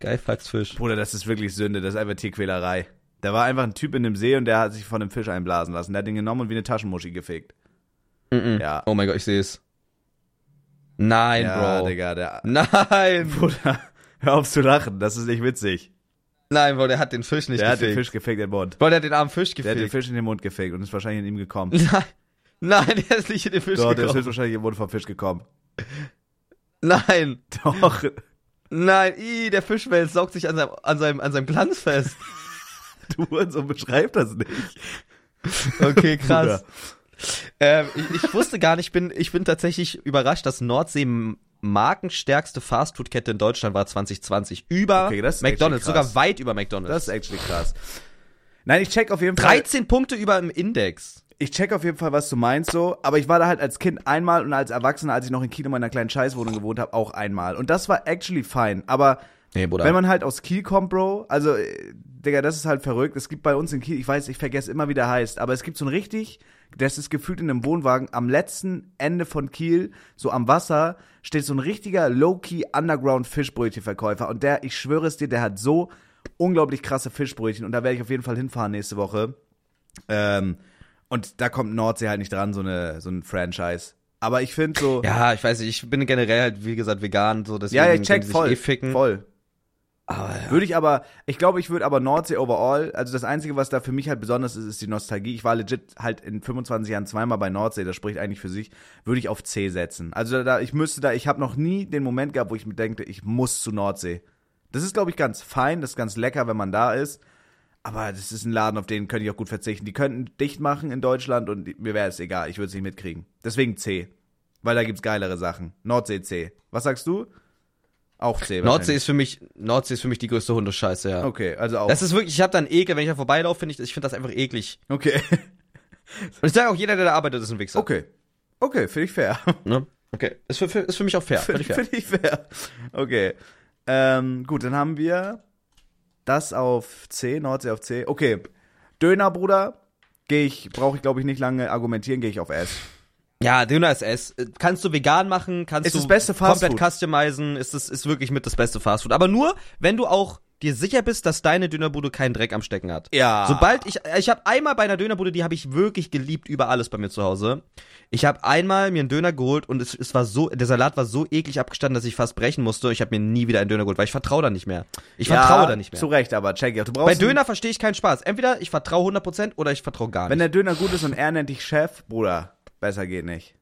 Geifax Fisch. Bruder, das ist wirklich Sünde, das ist einfach Tierquälerei. Da war einfach ein Typ in dem See und der hat sich von einem Fisch einblasen lassen. Der hat den genommen und wie eine Taschenmuschi gefickt. Mhm. Ja. Oh mein Gott, ich sehe es. Nein, ja, Bro. Digga, der. Nein. Bruder, hör auf zu lachen, das ist nicht witzig. Nein, Bro, der hat den Fisch nicht Der hat gefickt. den Fisch gefickt in den Mund. Bro, der hat den armen Fisch Der hat den gefickt. Fisch in den Mund gefickt und ist wahrscheinlich in ihm gekommen. Nein. Nein, der ist nicht in den Fisch Doch, der ist gekommen. höchstwahrscheinlich im Mund vom Fisch gekommen. Nein. Doch. Nein, i, der Fischwels saugt sich an seinem, an seinem, an seinem Glanz fest. Du und so beschreib das nicht. Okay, krass. Ähm, ich, ich wusste gar nicht, ich bin, ich bin tatsächlich überrascht, dass Nordsee markenstärkste Fastfood-Kette in Deutschland war 2020. Über Okay, McDonalds, sogar weit über McDonalds. Das ist actually krass. Nein, ich check auf jeden Fall. 13 Punkte über im Index. Ich check auf jeden Fall, was du meinst so, aber ich war da halt als Kind einmal und als Erwachsener, als ich noch in Kiel in meiner kleinen Scheißwohnung gewohnt habe, auch einmal. Und das war actually fine. Aber Nee, wenn man halt aus Kiel kommt, Bro, also, äh, Digga, das ist halt verrückt. Es gibt bei uns in Kiel, ich weiß, ich vergesse immer, wie der heißt, aber es gibt so ein richtig, das ist gefühlt in einem Wohnwagen, am letzten Ende von Kiel, so am Wasser, steht so ein richtiger Low-Key Underground Fischbrötchenverkäufer und der, ich schwöre es dir, der hat so unglaublich krasse Fischbrötchen und da werde ich auf jeden Fall hinfahren nächste Woche. Ähm, Und da kommt Nordsee halt nicht dran, so eine so ein Franchise. Aber ich finde so. Ja, ich weiß nicht, ich bin generell halt, wie gesagt, vegan, so deswegen ja, ich können check voll. eh ficken. Voll. Ja. Würde ich aber, ich glaube, ich würde aber Nordsee overall, also das Einzige, was da für mich halt besonders ist, ist die Nostalgie. Ich war legit halt in 25 Jahren zweimal bei Nordsee, das spricht eigentlich für sich, würde ich auf C setzen. Also da, ich müsste da, ich habe noch nie den Moment gehabt, wo ich mir denke, ich muss zu Nordsee. Das ist, glaube ich, ganz fein, das ist ganz lecker, wenn man da ist. Aber das ist ein Laden, auf den könnte ich auch gut verzichten. Die könnten dicht machen in Deutschland und mir wäre es egal, ich würde es nicht mitkriegen. Deswegen C. Weil da gibt's geilere Sachen. Nordsee C. Was sagst du? Auch C. Nordsee ist für mich, Nordsee ist für mich die größte Hundescheiße, ja. Okay, also auch. Das ist wirklich, ich habe da einen Ekel, wenn ich da vorbeilaufe, finde ich, ich finde das einfach eklig. okay. Und ich sage auch, jeder, der da arbeitet, ist ein Wichser. Okay. Okay, finde ich fair. Ne? Okay. Ist für, für, ist für mich auch fair. Finde ich fair. find ich fair. Okay. Ähm, gut, dann haben wir das auf C, Nordsee auf C. Okay. Döner, Bruder, gehe ich, brauche ich glaube ich nicht lange argumentieren, gehe ich auf S. Ja, Döner ist S. Äh, Kannst du vegan machen, kannst Ist du das beste komplett customizen, ist das ist wirklich mit das beste Fastfood. Aber nur, wenn du auch dir sicher bist, dass deine Dönerbude keinen Dreck am Stecken hat. Ja. Sobald ich, ich habe einmal bei einer Dönerbude, die habe ich wirklich geliebt über alles bei mir zu Hause. Ich habe einmal mir einen Döner geholt und es, es war so, der Salat war so eklig abgestanden, dass ich fast brechen musste. Ich habe mir nie wieder einen Döner geholt, weil ich vertraue da nicht mehr. Ich vertraue da nicht mehr. Zu Recht, aber check it. Du brauchst Bei Döner verstehe ich keinen Spaß. Entweder ich vertraue 100% oder ich vertraue gar Wenn nicht. der Döner gut ist und er nennt dich Chef, Bruder, besser geht nicht.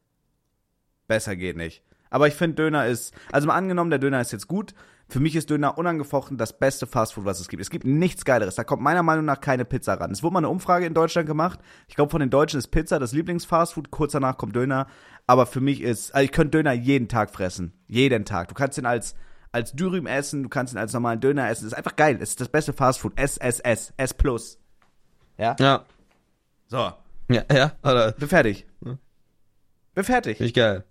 Besser geht nicht. Aber ich finde Döner ist, also mal angenommen, der Döner ist jetzt gut. Für mich ist Döner unangefochten das beste Fastfood, was es gibt. Es gibt nichts Geileres. Da kommt meiner Meinung nach keine Pizza ran. Es wurde mal eine Umfrage in Deutschland gemacht. Ich glaube, von den Deutschen ist Pizza das Lieblingsfastfood. Kurz danach kommt Döner. Aber für mich ist, also ich könnte Döner jeden Tag fressen. Jeden Tag. Du kannst ihn als, als Dürüm essen, du kannst ihn als normalen Döner essen. Das ist einfach geil. Es ist das beste Fastfood. S, S, S. S plus. Ja? ja. So. Ja, ja, oder? Bin fertig. Ja. Bin fertig. Finde ich geil.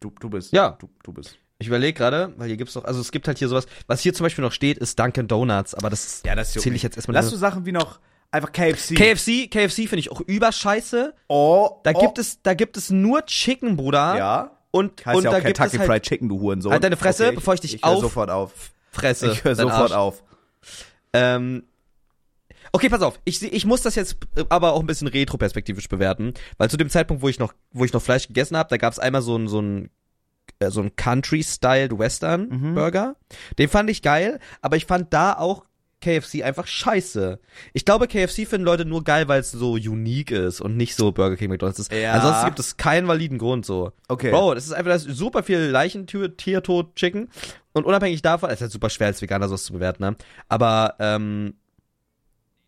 Du, du bist. Ja. Du, du bist. Ich überlege gerade, weil hier gibt's doch, also es gibt halt hier sowas, was hier zum Beispiel noch steht, ist Dunkin' Donuts, aber das, Ja, das zähle ich jetzt erstmal Lass du Sachen wie noch einfach KFC. KFC, KFC finde ich auch überscheiße. oh, Da oh. gibt es, da gibt es nur Chicken, Bruder. Ja. Und, Heißt und ja auch da gibt Kentucky es halt Fried Chicken, du Hurensohn. Halt deine Fresse, bevor ich dich ich hör auf- sofort auf. Fresse. Ich höre sofort Arsch. auf. Ähm, okay, pass auf. Ich, ich muss das jetzt äh, aber auch ein bisschen retroperspektivisch bewerten, weil zu dem Zeitpunkt, wo ich noch, wo ich noch Fleisch gegessen habe, da gab es einmal so ein, so ein, äh, so ein Country-Styled Mhm. Western-Burger. Den fand ich geil, aber ich fand da auch KFC einfach scheiße. Ich glaube, KFC finden Leute nur geil, weil es so unique ist und nicht so Burger King McDonald's ist. Ja. Ansonsten gibt es keinen validen Grund so. Okay. Bro, das ist einfach das ist super viel Leichentiertod-Chicken. Und unabhängig davon, es ist halt super schwer als Veganer sowas zu bewerten, ne? Aber, ähm,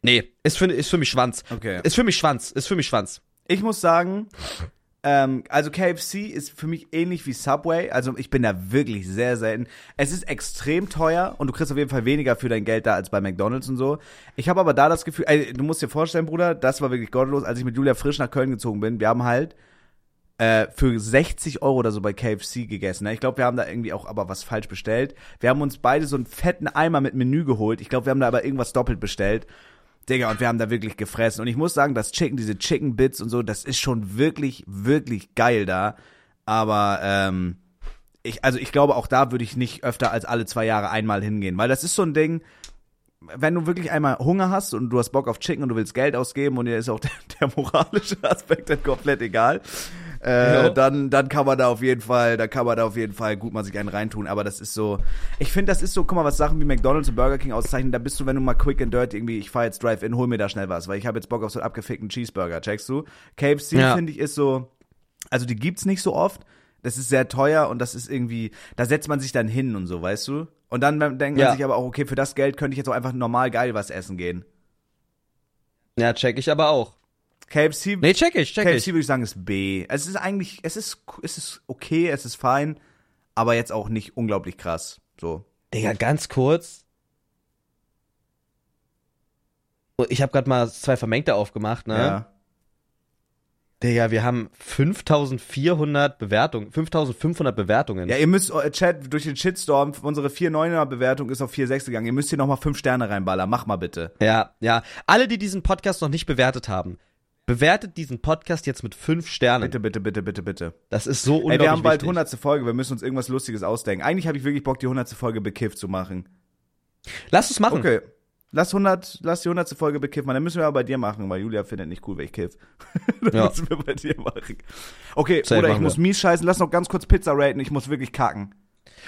nee, ist für, ist für mich Schwanz. Okay. Ist für mich Schwanz, ist für mich Schwanz. Ich muss sagen, ähm, also KFC ist für mich ähnlich wie Subway. Also ich bin da wirklich sehr selten. Es ist extrem teuer und du kriegst auf jeden Fall weniger für dein Geld da als bei McDonalds und so. Ich habe aber da das Gefühl, ey, du musst dir vorstellen, Bruder, das war wirklich gottlos, als ich mit Julia frisch nach Köln gezogen bin. Wir haben halt äh, für 60 Euro oder so bei KFC gegessen. Ne? Ich glaube, wir haben da irgendwie auch aber was falsch bestellt. Wir haben uns beide so einen fetten Eimer mit Menü geholt. Ich glaube, wir haben da aber irgendwas doppelt bestellt. Digga, und wir haben da wirklich gefressen. Und ich muss sagen, das Chicken, diese Chicken Bits und so, das ist schon wirklich, wirklich geil da. Aber, ähm, ich, also ich glaube, auch da würde ich nicht öfter als alle zwei Jahre einmal hingehen. Weil das ist so ein Ding, wenn du wirklich einmal Hunger hast und du hast Bock auf Chicken und du willst Geld ausgeben und dir ist auch der, der moralische Aspekt dann komplett egal, äh, Ja. dann, dann kann man da auf jeden Fall, da kann man da auf jeden Fall gut mal sich einen reintun. Aber das ist so, ich finde, das ist so, guck mal, was Sachen wie McDonalds und Burger King auszeichnen, da bist du, wenn du mal quick and dirty irgendwie, ich fahr jetzt Drive-In, hol mir da schnell was, weil ich habe jetzt Bock auf so einen abgefickten Cheeseburger, checkst du? KFC, Ja. finde ich, ist so, also die gibt's nicht so oft. Das ist sehr teuer und das ist irgendwie, da setzt man sich dann hin und so, weißt du? Und dann denkt man Ja. sich aber auch, okay, für das Geld könnte ich jetzt auch einfach normal geil was essen gehen. Ja, check ich aber auch. KFC, Nee, check ich, check KFC ich. würde ich sagen, ist B. Es ist eigentlich, es ist, es ist okay, es ist fein, aber jetzt auch nicht unglaublich krass. So. Digga, ganz kurz. Ich habe gerade mal zwei Vermengte aufgemacht, ne? Ja. Digga, wir haben 5400 Bewertungen, 5500 Bewertungen. Ja, ihr müsst, äh, Chat, durch den Shitstorm, unsere 4,9er Bewertung ist auf 4,6 gegangen. Ihr müsst hier nochmal 5 Sterne reinballern. Mach mal bitte. Ja, ja. Alle, die diesen Podcast noch nicht bewertet haben, bewertet diesen Podcast jetzt mit fünf Sternen. Bitte, bitte, bitte, bitte, bitte. Das ist so unglaublich Ey, wir haben bald wichtig. 100. Folge, wir müssen uns irgendwas Lustiges ausdenken. Eigentlich habe ich wirklich Bock, die 100. Folge bekifft zu machen. Lass es machen. Okay. Lass 100, lass die 100. Folge bekiffen. Dann müssen wir aber bei dir machen, weil Julia findet nicht cool, wenn ich kiff. dann Ja. müssen wir bei dir machen. Okay, Safe oder ich muss mies scheißen. Lass noch ganz kurz Pizza raten. Ich muss wirklich kacken.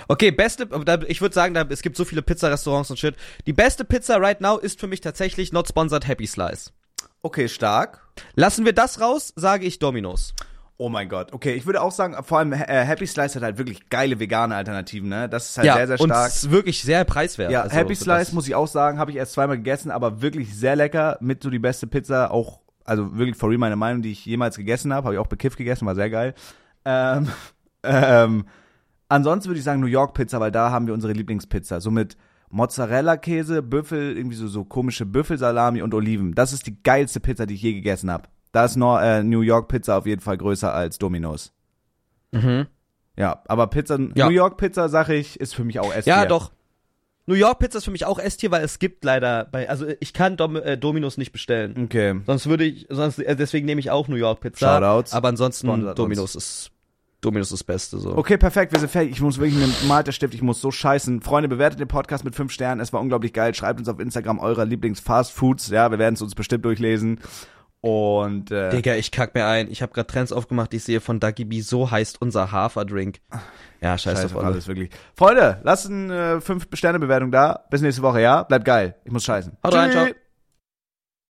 Okay, beste, ich würde sagen, es gibt so viele Pizzarestaurants und shit. Die beste Pizza right now ist für mich tatsächlich not sponsored Happy Slice. Okay, stark. Lassen wir das raus, sage ich Domino's. Oh mein Gott. Okay, ich würde auch sagen, vor allem äh, Happy Slice hat halt wirklich geile vegane Alternativen, ne? Das ist halt ja, sehr, sehr und stark. es ist wirklich sehr preiswert. Ja, Also, Happy Slice muss ich auch sagen, habe ich erst zweimal gegessen, aber wirklich sehr lecker. Mit so die beste Pizza, auch, also wirklich for real meine Meinung, die ich jemals gegessen habe. Habe ich auch bekifft gegessen, war sehr geil. Ähm, ähm, ansonsten würde ich sagen New York Pizza, weil da haben wir unsere Lieblingspizza. So mit Mozzarella-Käse, Büffel, irgendwie so, so komische Büffelsalami und Oliven. Das ist die geilste Pizza, die ich je gegessen habe. Da ist noch, äh, New York Pizza auf jeden Fall größer als Domino's. Mhm. Ja, aber Pizza, Ja. New York Pizza, sag ich, ist für mich auch S. Ja, doch. New York Pizza ist für mich auch S-Tier, weil es gibt leider bei, also ich kann Dom, äh, Domino's nicht bestellen. Okay. Sonst würde ich, sonst, äh, deswegen nehme ich auch New York Pizza. Shoutouts. Aber ansonsten Sponsert Domino's ist, Domino's ist das Beste, so. Okay, perfekt, wir sind fertig. Ich muss wirklich mit dem Malterstift, ich muss so scheißen. Freunde, bewertet den Podcast mit fünf Sternen. Es war unglaublich geil. Schreibt uns auf Instagram eure Lieblings-Fast-Foods. Ja, wir werden es uns bestimmt durchlesen. Und äh, Digga, ich kack mir ein. Ich habe gerade Trends aufgemacht, die ich sehe von Dagi B. So heißt unser Haferdrink. Ja, scheiß scheiße auf alles. alles, wirklich. Freunde, lasst eine äh, fünf Sterne Bewertung da. Bis nächste Woche, ja? Bleibt geil. Ich muss scheißen. Haut rein, ciao.